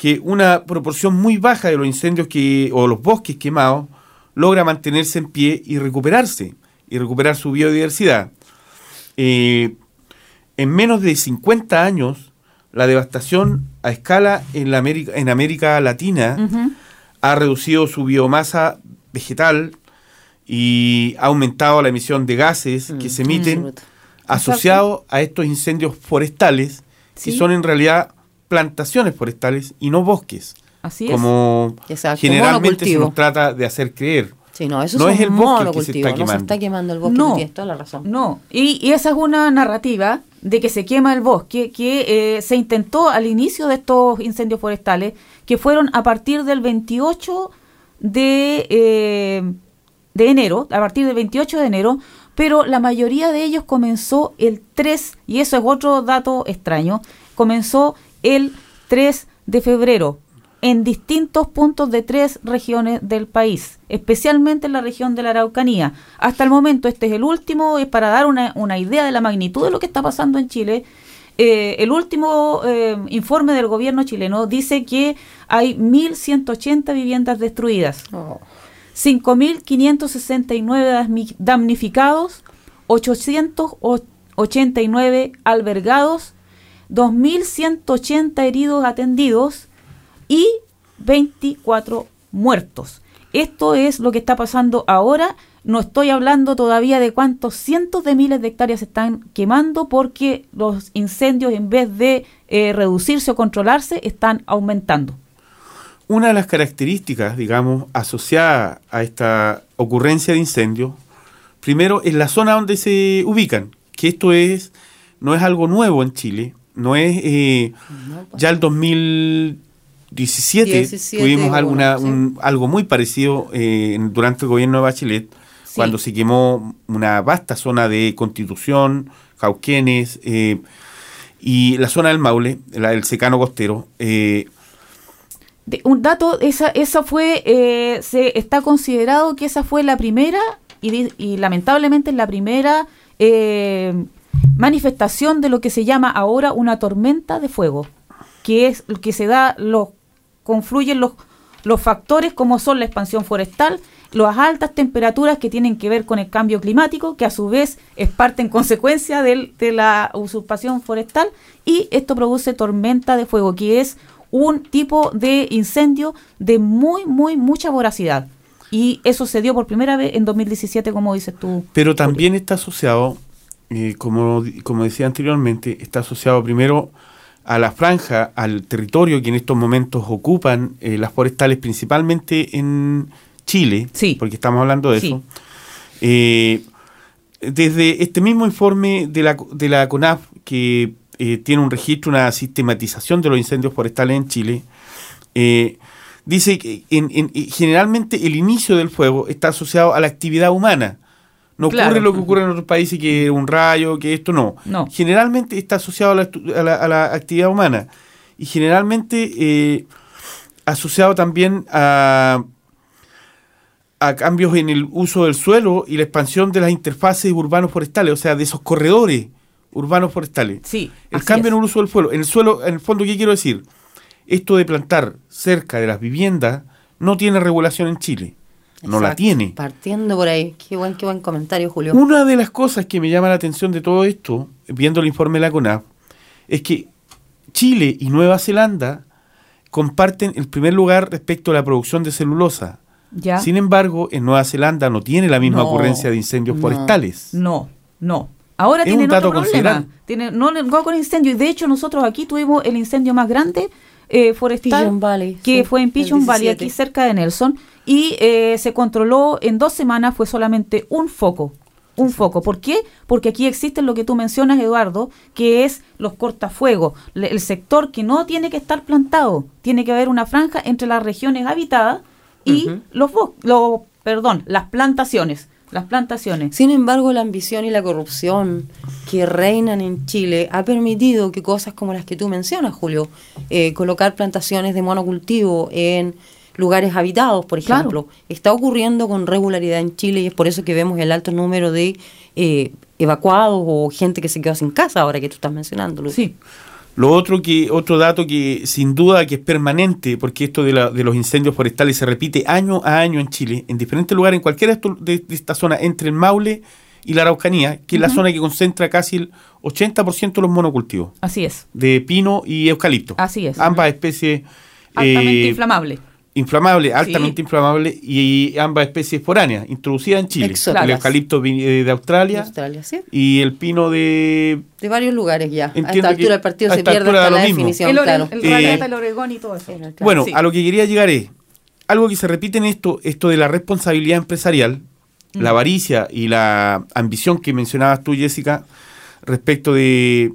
Speaker 2: Que una proporción muy baja de los incendios que, o los bosques quemados logra mantenerse en pie y recuperarse, y recuperar su biodiversidad. Eh, en menos de 50 años, la devastación a escala en, la América, en América Latina ha reducido su biomasa vegetal y ha aumentado la emisión de gases que se emiten
Speaker 1: absoluto.
Speaker 2: asociados a estos incendios forestales,
Speaker 3: Sí.
Speaker 2: que son en realidad plantaciones forestales y no bosques,
Speaker 3: Así es.
Speaker 2: como
Speaker 1: Exacto,
Speaker 2: generalmente se nos trata de hacer creer.
Speaker 1: Sí, no, eso
Speaker 2: No
Speaker 1: es
Speaker 2: es el bosque que se
Speaker 1: monocultivo,
Speaker 2: está
Speaker 1: no se
Speaker 2: quemando.
Speaker 1: está quemando el bosque,
Speaker 3: No.
Speaker 1: tú tienes toda la razón.
Speaker 3: No, y, y esa es una narrativa de que se quema el bosque que eh, se intentó al inicio de estos incendios forestales, que fueron a partir del 28 de, eh, de enero, a partir del 28 de enero, pero la mayoría de ellos comenzó el 3, y eso es otro dato extraño, comenzó el 3 de febrero en distintos puntos de tres regiones del país, especialmente en la región de la Araucanía. Hasta el momento, este es el último, es para dar una, una idea de la magnitud de lo que está pasando en Chile. Eh, el último eh, informe del gobierno chileno dice que hay 1.180 viviendas destruidas, 5.569 damnificados, 889 albergados, 2.180 heridos atendidos y 24 muertos. Esto es lo que está pasando ahora. No estoy hablando todavía de cuántos cientos de miles de hectáreas se están quemando porque los incendios en vez de eh, reducirse o controlarse están aumentando.
Speaker 2: Una de las características, digamos, asociadas a esta ocurrencia de incendios, primero es la zona donde se ubican, que esto es no es algo nuevo en Chile, no es eh, ya el 2017
Speaker 1: 17,
Speaker 2: tuvimos alguna, un- algo muy parecido eh, durante el gobierno de Bachelet,
Speaker 3: Sí.
Speaker 2: cuando se quemó una vasta zona de Constitución, Cauquenes eh, y la zona del Maule, la del secano costero. eh,
Speaker 3: De- un dato, esa, esa fue, eh, se está considerado que esa fue la primera y, y lamentablemente es la primera eh, manifestación de lo que se llama ahora una tormenta de fuego, que es lo que se da, los confluyen los, los factores como son la expansión forestal, las altas temperaturas que tienen que ver con el cambio climático, que a su vez es parte en consecuencia del- de la usurpación forestal, y esto produce tormenta de fuego, que es un tipo de incendio de muy, muy, mucha voracidad. Y eso se dio por primera vez en 2017, como dices tú.
Speaker 2: Pero también está asociado, eh, como, como decía anteriormente, está asociado primero a la franja, al territorio que en estos momentos ocupan eh, las forestales, principalmente en Chile,
Speaker 3: Sí.
Speaker 2: porque estamos hablando de
Speaker 3: Sí.
Speaker 2: eso. Eh, desde este mismo informe de la, de la CONAF, que eh, tiene un registro, una sistematización de los incendios forestales en Chile, dice que en- en- generalmente el inicio del fuego está asociado a la actividad humana. No
Speaker 3: Claro.
Speaker 2: ocurre lo que ocurre en otros países, que un rayo, que esto no.
Speaker 3: No.
Speaker 2: Generalmente está asociado a la, a la- a la actividad humana. Y generalmente eh, asociado también a, a cambios en el uso del suelo y la expansión de las interfaces urbanos forestales, o sea, de esos corredores urbanos forestales.
Speaker 3: Sí.
Speaker 2: El cambio
Speaker 3: es.
Speaker 2: en el uso del suelo. En el suelo, en el fondo, ¿qué quiero decir? Esto de plantar cerca de las viviendas no tiene regulación en Chile. No la tiene.
Speaker 1: Partiendo por ahí. Qué buen, qué buen comentario, Julio.
Speaker 2: Una de las cosas que me llama la atención de todo esto, viendo el informe de la CONAF, es que Chile y Nueva Zelanda comparten el primer lugar respecto a la producción de celulosa.
Speaker 3: Ya.
Speaker 2: Sin embargo, en Nueva Zelanda no tiene la misma
Speaker 1: No,
Speaker 2: ocurrencia de incendios
Speaker 1: no.
Speaker 2: forestales.
Speaker 3: No, no. Ahora
Speaker 2: Es un
Speaker 3: tienen
Speaker 2: dato
Speaker 3: otro problema. Tienen, no les con incendio. Y de hecho, nosotros aquí tuvimos el incendio más grande eh, forestal
Speaker 1: Pigeon Valley,
Speaker 3: que
Speaker 1: sí,
Speaker 3: fue en Pigeon Valley,
Speaker 1: 17.
Speaker 3: aquí cerca de Nelson. Y eh, se controló en dos semanas, fue solamente un foco. Un foco. ¿Por qué? Porque aquí existen lo que tú mencionas, Eduardo, que es los cortafuegos, el sector que no tiene que estar plantado. Tiene que haber una franja entre las regiones habitadas y los, bos- los, perdón, las plantaciones. Las plantaciones.
Speaker 1: Sin embargo, la ambición y la corrupción que reinan en Chile ha permitido que cosas como las que tú mencionas, Julio, eh, colocar plantaciones de monocultivo en lugares habitados, por
Speaker 3: Claro.
Speaker 1: ejemplo, está ocurriendo con regularidad en Chile y es por eso que vemos el alto número de eh, evacuados o gente que se quedó sin casa ahora que tú estás mencionando.
Speaker 3: Sí.
Speaker 2: Lo otro que otro dato que sin duda que es permanente, porque esto de, la- de los incendios forestales se repite año a año en Chile, en diferentes lugares, en cualquiera de, esta zona, entre el Maule y la Araucanía, que es la zona que concentra casi el 80% de los monocultivos,
Speaker 3: Así es.
Speaker 2: de pino y eucalipto.
Speaker 3: Así es.
Speaker 2: Ambas especies
Speaker 3: Altamente
Speaker 2: eh,
Speaker 3: inflamable.
Speaker 2: Inflamables, altamente inflamables, y ambas especies foráneas, introducidas en Chile.
Speaker 1: Exóticas.
Speaker 2: El eucalipto eh, de Australia y el pino de...
Speaker 1: De varios lugares ya. a
Speaker 2: Entiendo
Speaker 1: esta altura del partido
Speaker 2: a
Speaker 1: se pierde hasta la
Speaker 2: lo mismo.
Speaker 1: definición,
Speaker 3: El,
Speaker 1: claro.
Speaker 3: el
Speaker 2: Eh,
Speaker 3: el Oregón y todo eso.
Speaker 1: Claro.
Speaker 2: Bueno,
Speaker 3: Sí.
Speaker 2: a lo que quería llegar es algo que se repite en esto, esto de la responsabilidad empresarial,
Speaker 3: Mm.
Speaker 2: la avaricia y la ambición que mencionabas tú, Jessica, respecto de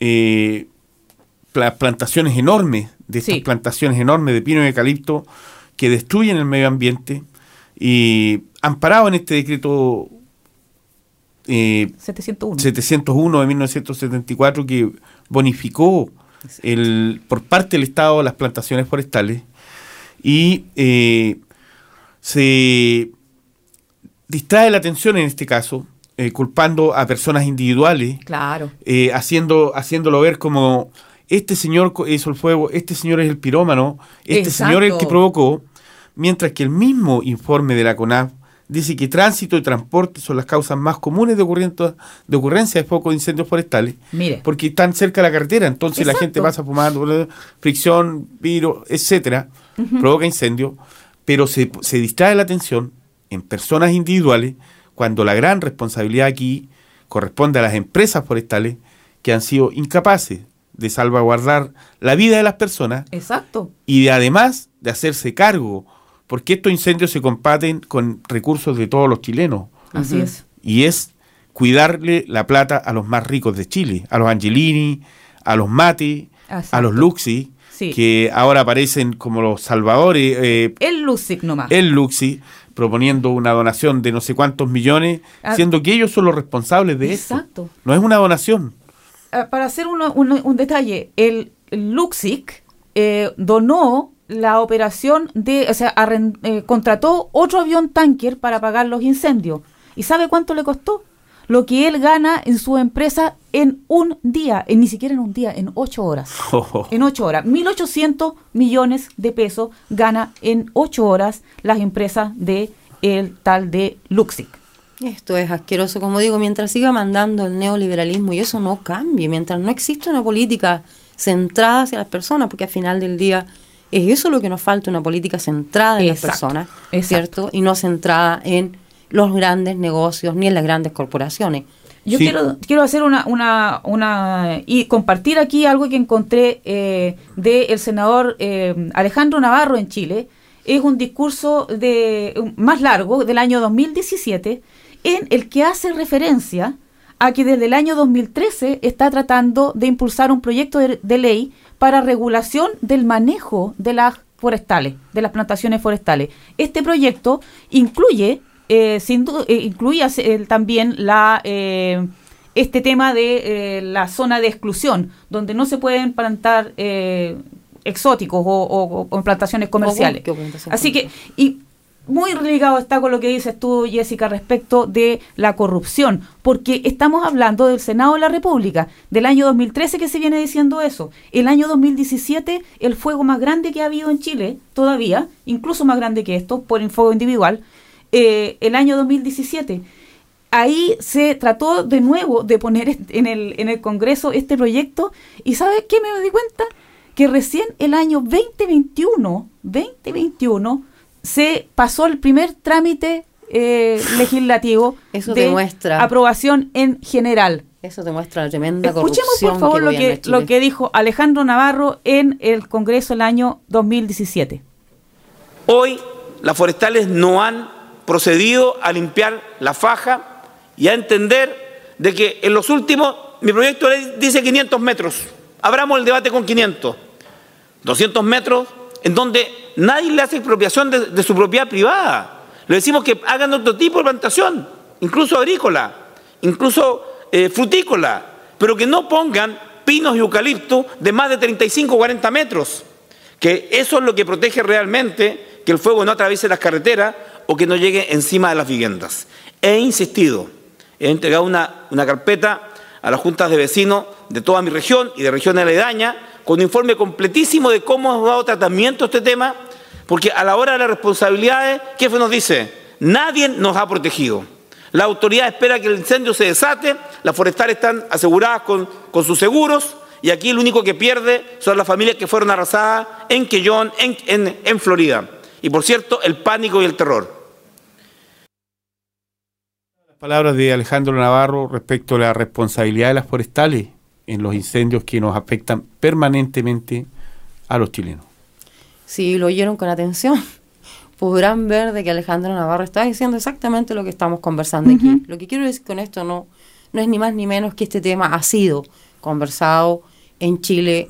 Speaker 2: eh, pla- plantaciones enormes, de estas
Speaker 3: Sí.
Speaker 2: plantaciones enormes de pino y eucalipto que destruyen el medio ambiente y amparado en este decreto eh,
Speaker 3: 701.
Speaker 2: 701 de 1974 que bonificó el, por parte del Estado las plantaciones forestales y eh, se distrae la atención en este caso, eh, culpando a personas individuales,
Speaker 3: Claro.
Speaker 2: eh, haciendo, haciéndolo ver como este señor hizo el fuego, este señor es el pirómano, este
Speaker 1: Exacto.
Speaker 2: señor es el que provocó, mientras que el mismo informe de la CONAF dice que tránsito y transporte son las causas más comunes de, ocurriento- de ocurrencia de focos de incendios forestales,
Speaker 3: Mire.
Speaker 2: porque están cerca de la carretera, entonces la gente pasa fumando, fricción, virus, etcétera, provoca incendio, pero se, se distrae la atención en personas individuales cuando la gran responsabilidad aquí corresponde a las empresas forestales que han sido incapaces de salvaguardar la vida de las personas
Speaker 3: Exacto.
Speaker 2: y de, además de hacerse cargo, porque estos incendios se combaten con recursos de todos los chilenos
Speaker 3: Así es.
Speaker 2: y es cuidarle la plata a los más ricos de Chile, a los Angelini, a los Mati,
Speaker 3: Exacto.
Speaker 2: a los Luxi,
Speaker 3: Sí.
Speaker 2: que ahora aparecen como los salvadores, eh,
Speaker 3: El Lucic nomás.
Speaker 2: el Luxi, proponiendo una donación de no sé cuántos millones,
Speaker 3: Ah.
Speaker 2: siendo que ellos son los responsables de esto.
Speaker 3: Exacto.
Speaker 2: No es una donación.
Speaker 3: Ah, para hacer uno- uno- un detalle, el Luxic eh, donó la operación de, o sea, arren- eh, contrató otro avión tanker para pagar los incendios. ¿Y sabe cuánto le costó? Lo que él gana en su empresa en un día, en, ni siquiera en un día, en ocho horas. [LAUGHS] En ocho horas. 1.800 millones de pesos gana en ocho horas las empresas de el tal de Luxic.
Speaker 1: Esto es asqueroso, como digo, mientras siga mandando el neoliberalismo y eso no cambie, mientras no exista una política centrada hacia las personas, porque al final del día es eso lo que nos falta, una política centrada en las personas,
Speaker 3: exacto.
Speaker 1: ¿cierto? Y no centrada en los grandes negocios ni en las grandes corporaciones.
Speaker 3: Yo
Speaker 2: Sí.
Speaker 3: quiero, quiero hacer una, una, una y compartir aquí algo que encontré eh, del senador eh, Alejandro Navarro en Chile. Es un discurso de más largo del año 2017 en el que hace referencia a que desde el año 2013 está tratando de impulsar un proyecto de, de ley para regulación del manejo de las forestales, de las plantaciones forestales. Este proyecto incluye, eh, sin duda, eh, incluía eh, también la eh, este tema de eh, la zona de exclusión, donde no se pueden plantar eh, exóticos o, o- o plantaciones comerciales. Así que, y muy ligado está con lo que dices tú, Jessica, respecto de la corrupción, porque estamos hablando del Senado de la República, del año 2013 que se viene diciendo eso. El año 2017, el fuego más grande que ha habido en Chile, todavía, incluso más grande que esto, por el fuego individual, eh, el año 2017. Ahí se trató de nuevo de poner en el, en el Congreso este proyecto y ¿sabes qué me di cuenta? Que recién el año 2021, 2021, se pasó el primer trámite eh, [LAUGHS] legislativo
Speaker 1: Eso
Speaker 3: de
Speaker 1: demuestra-
Speaker 3: aprobación en general.
Speaker 1: Eso demuestra la tremenda
Speaker 3: Escuchemos
Speaker 1: corrupción
Speaker 3: por favor
Speaker 1: que
Speaker 3: lo que, lo que dijo Alejandro Navarro en el Congreso el año 2017.
Speaker 8: Hoy las forestales no han procedido a limpiar la faja y a entender de que en los últimos, mi proyecto de ley dice 500 metros, abramos el debate con 500, 200 metros en donde nadie le hace expropiación de, su propiedad privada. Le decimos que hagan otro tipo de plantación, incluso agrícola, incluso eh, frutícola, pero que no pongan pinos y eucaliptos de más de 35 o 40 metros que eso es lo que protege realmente que el fuego no atraviese las carreteras o que no llegue encima de las viviendas. He insistido, he entregado una, una carpeta a las juntas de vecinos de toda mi región y de regiones aledañas con un informe completísimo de cómo hemos dado tratamiento este tema, porque a la hora de las responsabilidades, ¿qué nos dice? Nadie nos ha protegido. La autoridad espera que el incendio se desate, las forestales están aseguradas con, con sus seguros, y aquí el único que pierde son las familias que fueron arrasadas en Quellón, en, en- en Florida. Y por cierto, el pánico y el terror.
Speaker 2: Palabras de Alejandro Navarro respecto a la responsabilidad de las forestales en los incendios que nos afectan permanentemente a los chilenos.
Speaker 1: Si lo oyeron con atención, [LAUGHS] podrán ver de que Alejandro Navarro está diciendo exactamente lo que estamos conversando aquí. Lo que quiero decir con esto no, no es ni más ni menos que este tema ha sido conversado en Chile,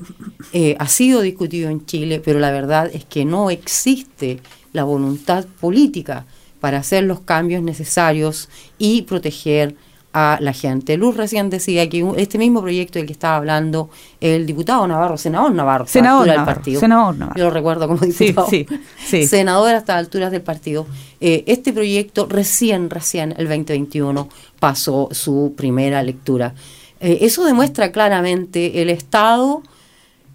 Speaker 1: eh, ha sido discutido en Chile, pero la verdad es que no existe la voluntad política para hacer los cambios necesarios y proteger a la gente. Luz recién decía que este mismo proyecto del que estaba hablando el diputado Navarro, senador Navarro,
Speaker 3: Senador
Speaker 1: altura del
Speaker 3: Navarro,
Speaker 1: partido.
Speaker 3: senador Navarro.
Speaker 1: Yo lo recuerdo como
Speaker 3: Sí,
Speaker 1: diputado.
Speaker 3: sí, sí. [LAUGHS]
Speaker 1: Senador a estas alturas del partido. Eh, este proyecto recién, recién, el 2021, pasó su primera lectura. Eh, eso demuestra claramente el estado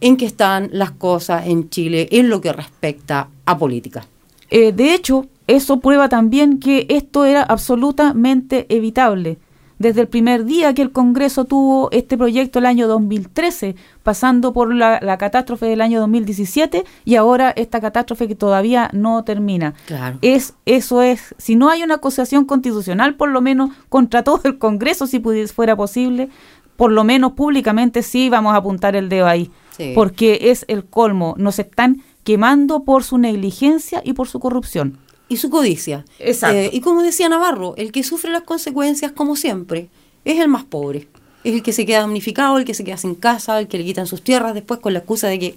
Speaker 1: en que están las cosas en Chile en lo que respecta a política.
Speaker 3: Eh, de hecho, eso prueba también que esto era absolutamente evitable. Desde el primer día que el Congreso tuvo este proyecto el año 2013, pasando por la, la catástrofe del año 2017 y ahora esta catástrofe que todavía no termina.
Speaker 1: Claro.
Speaker 3: Es, eso es, si no hay una acusación constitucional, por lo menos contra todo el Congreso, si pudiese, fuera posible, por lo menos públicamente sí vamos a apuntar el dedo ahí.
Speaker 1: Sí.
Speaker 3: Porque es el colmo. Nos están quemando por su negligencia y por su corrupción.
Speaker 1: Y su codicia.
Speaker 3: Exacto.
Speaker 1: Eh, y como decía Navarro, el que sufre las consecuencias, como siempre, es el más pobre. Es el que se queda damnificado, el que se queda sin casa, el que le quitan sus tierras después con la excusa de que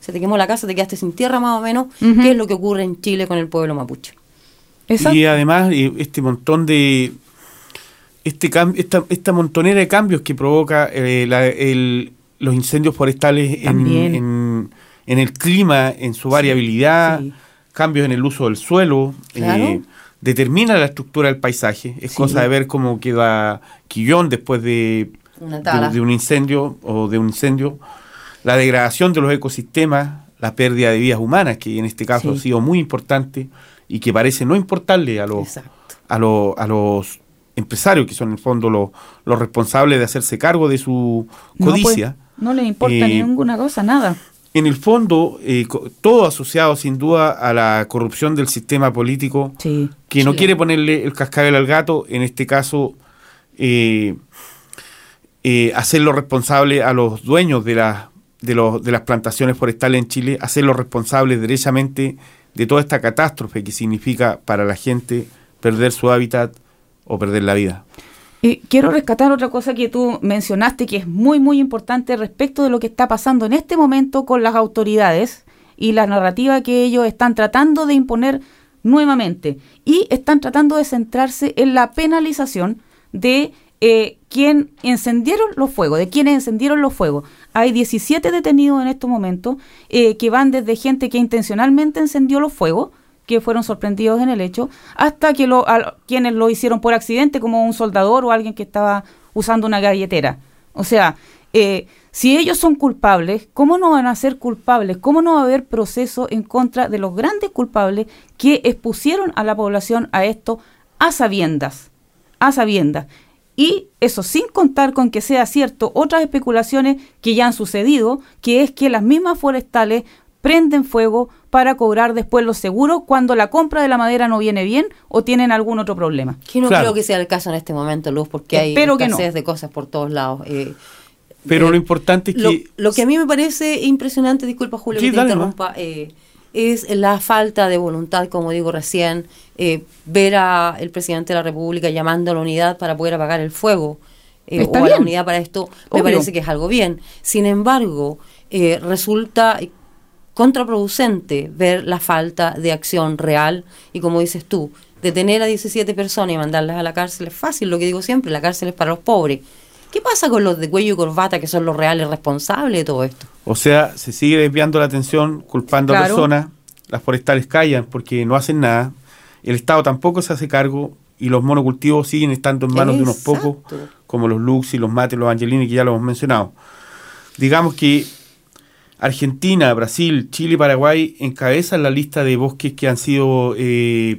Speaker 1: se te quemó la casa, te quedaste sin tierra más o menos,
Speaker 3: Ujú.
Speaker 1: que es lo que ocurre en Chile con el pueblo mapuche.
Speaker 3: Exacto.
Speaker 2: Y además este montón de este esta, esta montonera de cambios que provoca eh, la- el- los incendios forestales en,
Speaker 3: También.
Speaker 2: en- en el clima, en su variabilidad,
Speaker 3: sí.
Speaker 2: Cambios en el uso del suelo,
Speaker 1: Claro.
Speaker 2: eh, determina la estructura del paisaje. Es
Speaker 3: Sí.
Speaker 2: cosa de ver cómo queda Quillón después de, un incendio o de un incendio, la degradación de los ecosistemas, la pérdida de vidas humanas, que en este caso
Speaker 3: Sí.
Speaker 2: ha sido muy importante y que parece no importarle a los, a, los- a los empresarios, que son en el fondo los, los responsables de hacerse cargo de su
Speaker 3: No, pues,
Speaker 2: codicia.
Speaker 3: no le importa
Speaker 2: Eh,
Speaker 3: ninguna cosa, nada.
Speaker 2: En el fondo, eh, todo asociado sin duda a la corrupción del sistema político
Speaker 3: Sí.
Speaker 2: que no quiere ponerle el cascabel al gato, en este caso, eh, eh, hacerlo responsable a los dueños de, los, de las plantaciones forestales en Chile, hacerlos responsables derechamente de toda esta catástrofe que significa para la gente perder su hábitat o perder la vida.
Speaker 3: Y quiero rescatar otra cosa que tú mencionaste que es muy, muy importante respecto de lo que está pasando en este momento con las autoridades y la narrativa que ellos están tratando de imponer nuevamente. Y están tratando de centrarse en la penalización de eh, encendieron los fuegos, de quienes encendieron los fuegos. Hay 17 detenidos en estos momentos eh, que van desde gente que intencionalmente encendió los fuegos, que fueron sorprendidos en el hecho, hasta que lo, a- quienes lo hicieron por accidente, como un soldador o alguien que estaba usando una galletera. O sea, eh, si ellos son culpables, ¿cómo no van a ser culpables? ¿Cómo no va a haber proceso en contra de los grandes culpables que expusieron a la población a esto a sabiendas? A sabiendas. Y eso sin contar con que sea cierto otras especulaciones que ya han sucedido, que es que las mismas forestales prenden fuego para cobrar después los seguros cuando la compra de la madera no viene bien o tienen algún otro problema.
Speaker 1: Que no
Speaker 2: Claro.
Speaker 1: creo que sea el caso en este momento, Luz, porque hay
Speaker 3: que no.
Speaker 1: escasez de cosas por todos lados. Eh,
Speaker 2: Pero
Speaker 1: eh,
Speaker 2: lo importante es que...
Speaker 1: lo que a mí me parece impresionante, disculpa Julio
Speaker 2: Sí,
Speaker 1: que te interrumpa, eh, es la falta de voluntad, como digo recién, eh, ver a el presidente de la República llamando a la unidad para poder apagar el fuego. eh,
Speaker 3: Está
Speaker 1: o a la unidad para esto, me parece que es algo bien. Sin embargo, eh, resulta contraproducente ver la falta de acción real y como dices tú, detener a 17 personas y mandarlas a la cárcel es fácil, lo que digo siempre, la cárcel es para los pobres. ¿Qué pasa con los de cuello y corbata que son los reales responsables de todo esto?
Speaker 2: O sea, se sigue desviando la atención, culpando a personas, las forestales callan porque no hacen nada, el Estado tampoco se hace cargo y los monocultivos siguen estando en manos de unos pocos, como los Lux y los Mates, los Angelini, que ya lo hemos mencionado. Digamos que Argentina, Brasil, Chile y Paraguay encabezan la lista de bosques que han sido eh,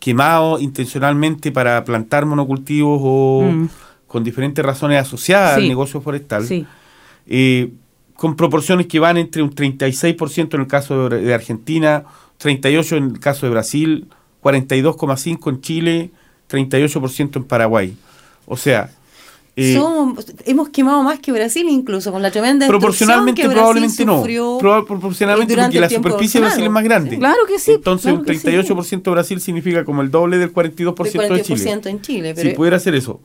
Speaker 2: quemados intencionalmente para plantar monocultivos o
Speaker 3: Mm.
Speaker 2: con diferentes razones asociadas al negocio forestal
Speaker 3: Sí.
Speaker 2: eh, con proporciones que van entre un 36% en el caso de, de Argentina, 38% en el caso de Brasil, 42,5% en Chile, 38% en Paraguay. O sea, eh,
Speaker 1: Somos- hemos quemado más que Brasil incluso con la tremenda
Speaker 2: proporcionalmente
Speaker 1: que
Speaker 2: probablemente no. proporcionalmente porque la superficie de Brasil es más grande.
Speaker 3: Claro que sí.
Speaker 2: Entonces
Speaker 3: claro
Speaker 2: un
Speaker 3: que sí.
Speaker 2: 38% de Brasil significa como el doble del 42%
Speaker 1: de
Speaker 2: de Chile.
Speaker 1: 40% en Chile.
Speaker 2: si
Speaker 1: Pero
Speaker 2: pudiera hacer eso.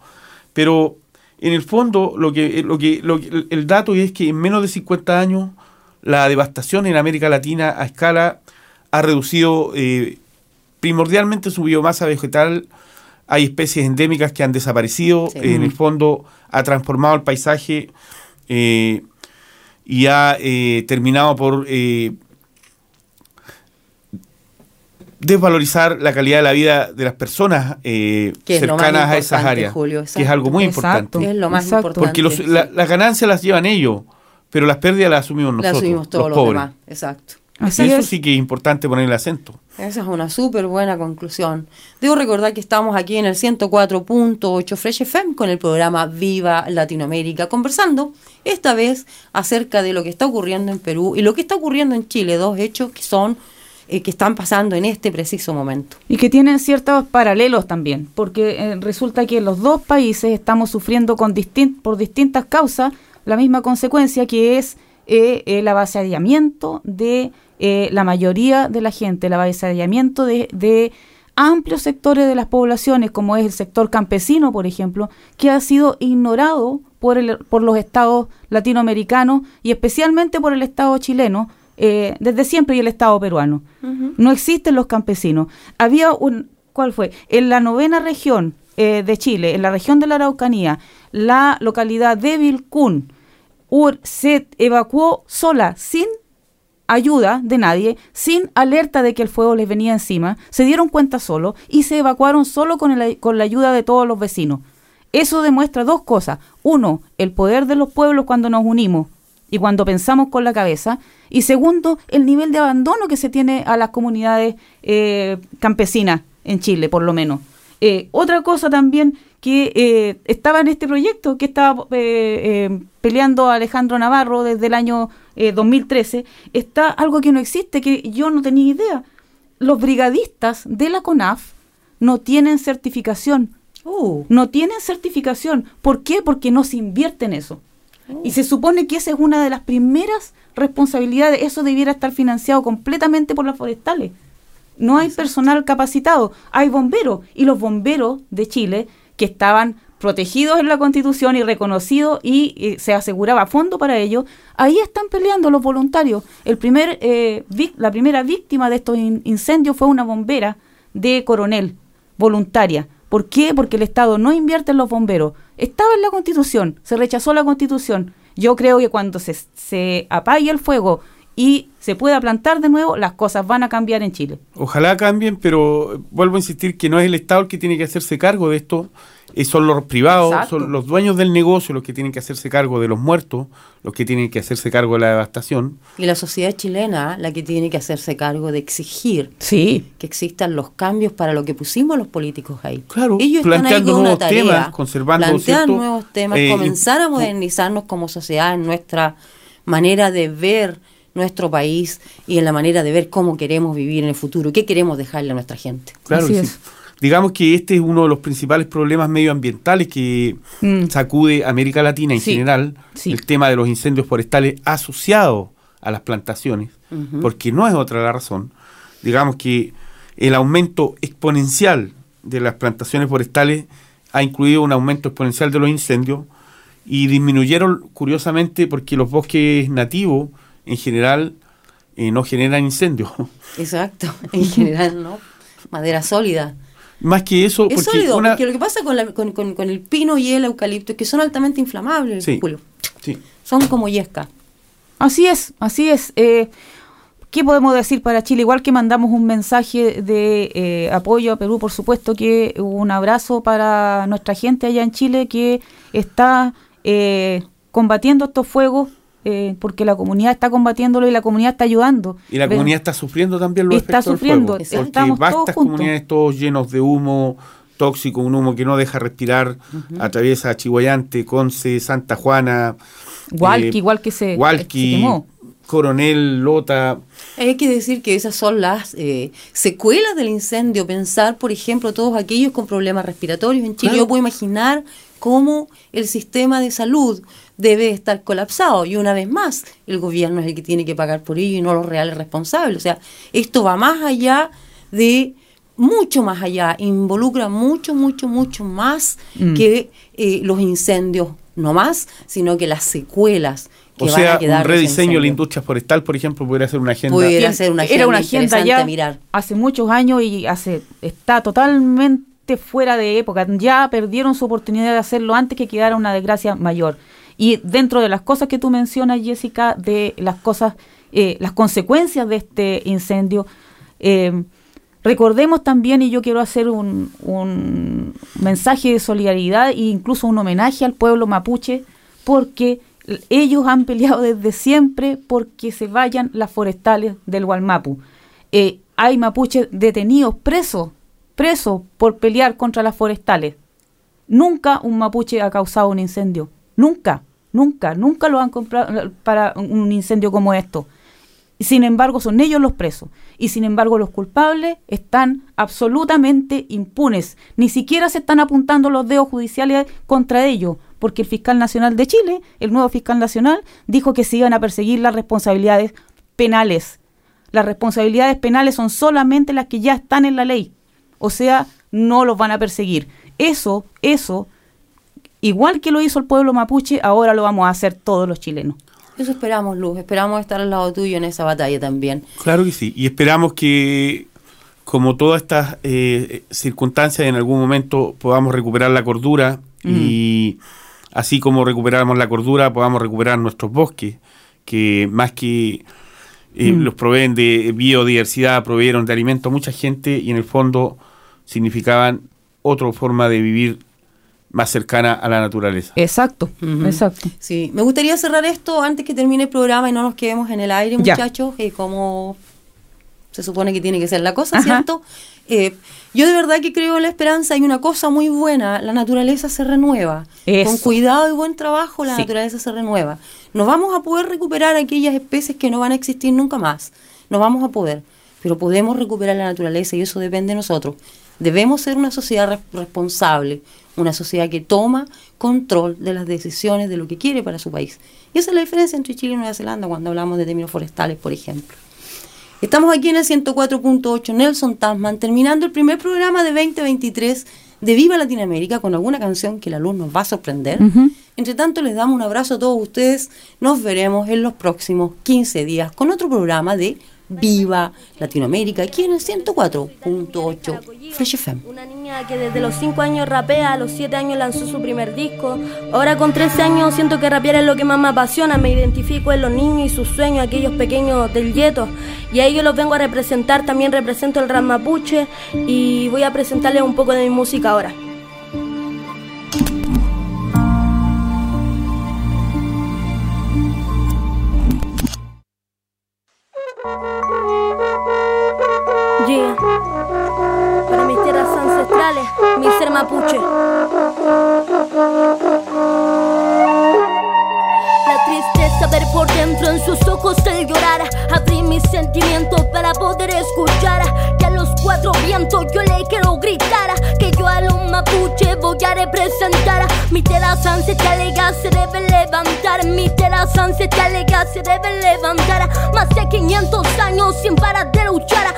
Speaker 2: Pero en el fondo, lo que, lo que, lo que- el- el dato es que en menos de 50 años, la devastación en América Latina a escala ha reducido eh, primordialmente su biomasa vegetal. Hay especies endémicas que han desaparecido.
Speaker 1: Sí.
Speaker 2: En el fondo ha transformado el paisaje eh, y ha eh, terminado por eh, desvalorizar la calidad de la vida de las personas eh, cercanas a esas áreas,
Speaker 1: Julio,
Speaker 2: que es algo muy
Speaker 3: exacto.
Speaker 2: importante.
Speaker 1: Es lo más importante.
Speaker 2: Porque los-
Speaker 1: sí.
Speaker 2: la- las ganancias las llevan ellos, pero las pérdidas las asumimos nosotros,
Speaker 1: asumimos todos
Speaker 2: los
Speaker 1: los,
Speaker 2: pobres.
Speaker 1: demás. Exacto.
Speaker 3: Así
Speaker 2: Eso
Speaker 3: es.
Speaker 2: sí que es importante poner el acento.
Speaker 1: Esa es una súper buena conclusión. Debo recordar que estamos aquí en el 104.8 Fresh FM con el programa Viva Latinoamérica, conversando esta vez acerca de lo que está ocurriendo en Perú y lo que está ocurriendo en Chile, dos hechos que son eh, que están pasando en este preciso momento.
Speaker 3: Y que tienen ciertos paralelos también, porque eh, resulta que los dos países estamos sufriendo con distin- por distintas causas la misma consecuencia que es eh, el avasallamiento de eh, la mayoría de la gente, el avasallamiento de, de amplios sectores de las poblaciones, como es el sector campesino, por ejemplo, que ha sido ignorado por, el, por los estados latinoamericanos y especialmente por el estado chileno, eh, desde siempre y el estado peruano. No existen los campesinos. Había un, ¿cuál fue? En la novena región eh, de Chile, en la región de la Araucanía, la localidad de Vilcún ur- se evacuó sola, sin ayuda de nadie, sin alerta de que el fuego les venía encima, se dieron cuenta solo y se evacuaron solo con, la ayuda de todos los vecinos. Eso demuestra dos cosas. Uno, el poder de los pueblos cuando nos unimos y cuando pensamos con la cabeza. Y segundo, el nivel de abandono que se tiene a las comunidades eh, campesinas en Chile, por lo menos. Eh, otra cosa también que eh, estaba en este proyecto, que estaba eh, eh, peleando Alejandro Navarro desde el año eh, 2013, está algo que no existe, que yo no tenía idea. Los brigadistas de la CONAF no tienen certificación.
Speaker 1: Uh,
Speaker 3: No tienen certificación. ¿Por qué? Porque no se invierte en eso. Y se supone que esa es una de las primeras responsabilidades. Eso debiera estar financiado completamente por las forestales. No hay personal capacitado, hay bomberos. Y los bomberos de Chile, que estaban protegidos en la Constitución y reconocidos y, se aseguraba fondo para ello, ahí están peleando los voluntarios. El primer, eh, la primera víctima de estos in- incendios fue una bombera de Coronel, voluntaria. ¿Por qué? Porque el Estado no invierte en los bomberos. Estaba en la Constitución, se rechazó la Constitución. Yo creo que cuando se apague el fuego y se pueda plantar de nuevo, las cosas van a cambiar en Chile.
Speaker 2: Ojalá cambien, pero vuelvo a insistir que no es el Estado el que tiene que hacerse cargo de esto, eh, son los privados,
Speaker 3: Exacto.
Speaker 2: son los dueños del negocio los que tienen que hacerse cargo de los muertos, los que tienen que hacerse cargo de la devastación.
Speaker 1: y la sociedad chilena la que tiene que hacerse cargo de exigir
Speaker 3: Sí.
Speaker 1: que existan los cambios para lo que pusimos los políticos ahí.
Speaker 2: Claro,
Speaker 1: Ellos están ahí
Speaker 2: planteando
Speaker 1: con una
Speaker 2: nuevos
Speaker 1: tarea,
Speaker 2: temas, conservando,
Speaker 1: plantear
Speaker 2: ¿cierto?
Speaker 1: nuevos temas,
Speaker 2: Eh,
Speaker 1: comenzar a
Speaker 2: y-
Speaker 1: modernizarnos como sociedad en nuestra manera de ver nuestro país y en la manera de ver cómo queremos vivir en el futuro, qué queremos dejarle a nuestra gente.
Speaker 2: Claro
Speaker 3: Así
Speaker 2: que
Speaker 3: es.
Speaker 2: sí. Digamos que este es uno de los principales problemas medioambientales que
Speaker 3: Mm.
Speaker 2: sacude América Latina en
Speaker 3: Sí,
Speaker 2: general,
Speaker 3: sí.
Speaker 2: el tema de los incendios forestales asociados a las plantaciones, porque no es otra la razón. Digamos que el aumento exponencial de las plantaciones forestales ha incluido un aumento exponencial de los incendios y disminuyeron curiosamente porque los bosques nativos en general eh, no generan incendios. [LAUGHS]
Speaker 1: Exacto, en general, ¿no? Madera sólida.
Speaker 2: Más que eso,
Speaker 1: Es
Speaker 2: porque
Speaker 1: sólido,
Speaker 2: una-
Speaker 1: porque lo que pasa con, la- con- con- con el pino y el eucalipto es que son altamente inflamables,
Speaker 2: Sí.
Speaker 1: Julio.
Speaker 2: Sí.
Speaker 1: Son como yesca.
Speaker 3: Así es, así es. Eh, ¿Qué podemos decir para Chile? Igual que mandamos un mensaje de eh, apoyo a Perú, por supuesto que un abrazo para nuestra gente allá en Chile que está eh, combatiendo estos fuegos, eh, porque la comunidad está combatiéndolo y la comunidad está ayudando.
Speaker 2: Y la comunidad está sufriendo también los
Speaker 3: Está
Speaker 2: efectos del
Speaker 3: sufriendo,
Speaker 2: fuego, porque vastas comunidades todos llenos de humo tóxico, un humo que no deja respirar, atraviesa Chihuayante, Conce, Santa Juana,
Speaker 3: Hualqui,
Speaker 2: eh,
Speaker 3: igual que se,
Speaker 2: Hualqui,
Speaker 3: se quemó.
Speaker 2: Coronel, Lota,
Speaker 1: Hay que decir que esas son las eh, secuelas del incendio. Pensar, por ejemplo, todos aquellos con problemas respiratorios en Chile.
Speaker 2: Claro.
Speaker 1: Yo puedo imaginar cómo el sistema de salud debe estar colapsado. Y una vez más, el gobierno es el que tiene que pagar por ello y no los reales responsables. O sea, esto va más allá de mucho más allá, involucra mucho, mucho, mucho más
Speaker 3: Mm.
Speaker 1: que eh, los incendios, no más, sino que las secuelas que
Speaker 2: O
Speaker 1: van
Speaker 2: sea,
Speaker 1: a quedar
Speaker 2: un rediseño de la industria forestal, por ejemplo, podría ser una agenda.
Speaker 1: Pudiera ser una agenda,
Speaker 3: Era una agenda ya
Speaker 1: mirar.
Speaker 3: hace muchos años y hace está totalmente fuera de época. Ya perdieron su oportunidad de hacerlo antes que quedara una desgracia mayor. Y dentro de las cosas que tú mencionas, Jessica, de las cosas, eh, las consecuencias de este incendio, eh, recordemos también, y yo quiero hacer un, mensaje de solidaridad e incluso un homenaje al pueblo mapuche, porque ellos han peleado desde siempre porque se vayan las forestales del Gualmapu. Eh, hay mapuches detenidos, presos, presos por pelear contra las forestales. Nunca un mapuche ha causado un incendio. Nunca, nunca, nunca lo han comprado para un incendio como esto. Sin embargo, son ellos los presos. Y sin embargo, los culpables están absolutamente impunes. Ni siquiera se están apuntando los dedos judiciales contra ellos, porque el fiscal nacional de Chile, el nuevo fiscal nacional, dijo que se iban a perseguir las responsabilidades penales. Las responsabilidades penales son solamente las que ya están en la ley. O sea, no los van a perseguir. Eso, eso, igual que lo hizo el pueblo mapuche, ahora lo vamos a hacer todos los chilenos.
Speaker 1: Eso esperamos, Luz. Esperamos estar al lado tuyo en esa batalla también.
Speaker 2: Claro que sí. Y esperamos que, como todas estas eh, circunstancias, en algún momento podamos recuperar la cordura y así como recuperamos la cordura, podamos recuperar nuestros bosques, que más que eh, los proveen de biodiversidad, proveyeron de alimento a mucha gente y en el fondo significaban otra forma de vivir más cercana a la naturaleza.
Speaker 3: Exacto, exacto.
Speaker 1: Sí, me gustaría cerrar esto antes que termine el programa y no nos quedemos en el aire, muchachos, eh, como se supone que tiene que ser la cosa,
Speaker 3: Ajá.
Speaker 1: ¿cierto? Eh, yo de verdad que creo en la esperanza. Hay una cosa muy buena, la naturaleza se renueva.
Speaker 3: Eso.
Speaker 1: Con cuidado y buen trabajo, la
Speaker 3: Sí.
Speaker 1: naturaleza se renueva. Nos vamos a poder recuperar aquellas especies que no van a existir nunca más. Nos vamos a poder. Pero podemos recuperar la naturaleza y eso depende de nosotros. Debemos ser una sociedad re- responsable, una sociedad que toma control de las decisiones de lo que quiere para su país. Y esa es la diferencia entre Chile y Nueva Zelanda cuando hablamos de términos forestales, por ejemplo. Estamos aquí en el 104.8 Nelson Tasman, terminando el primer programa de 2023 de Viva Latinoamérica con alguna canción que la luz nos va a sorprender. Entre tanto, les damos un abrazo a todos ustedes. Nos veremos en los próximos 15 días con otro programa de Viva Latinoamérica, aquí en el 104.8 Fresh FM.
Speaker 9: Una niña que desde los 5 años rapea, a los 7 años lanzó su primer disco. Ahora con 13 años siento que rapear es lo que más me apasiona. Me identifico en los niños y sus sueños, aquellos pequeños del gueto. Y a ellos los vengo a representar. También represento el rap mapuche y voy a presentarles un poco de mi música ahora. Mi. Más de 500 años sin parar de luchar.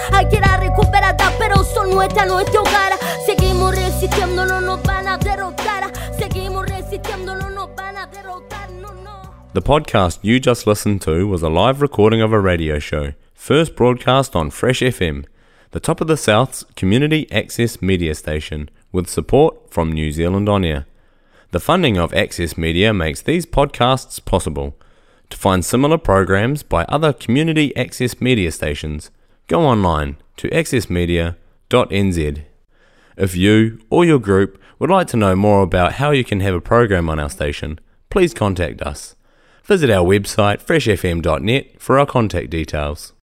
Speaker 9: Recuperada, pero son nuestra, hogar. Seguimos resistiendo, no nos van a derrotar. Seguimos resistiendo, no nos van a derrotar. No, no.
Speaker 10: The podcast you just listened to was a live recording of a radio show, first broadcast on Fresh FM, the top of the South's community access media station, with support from New Zealand On Air. The funding of Access Media makes these podcasts possible. To find similar programs by other community access media stations, go online to accessmedia.nz. If you or your group would like to know more about how you can have a program on our station, please contact us. Visit our website freshfm.net for our contact details.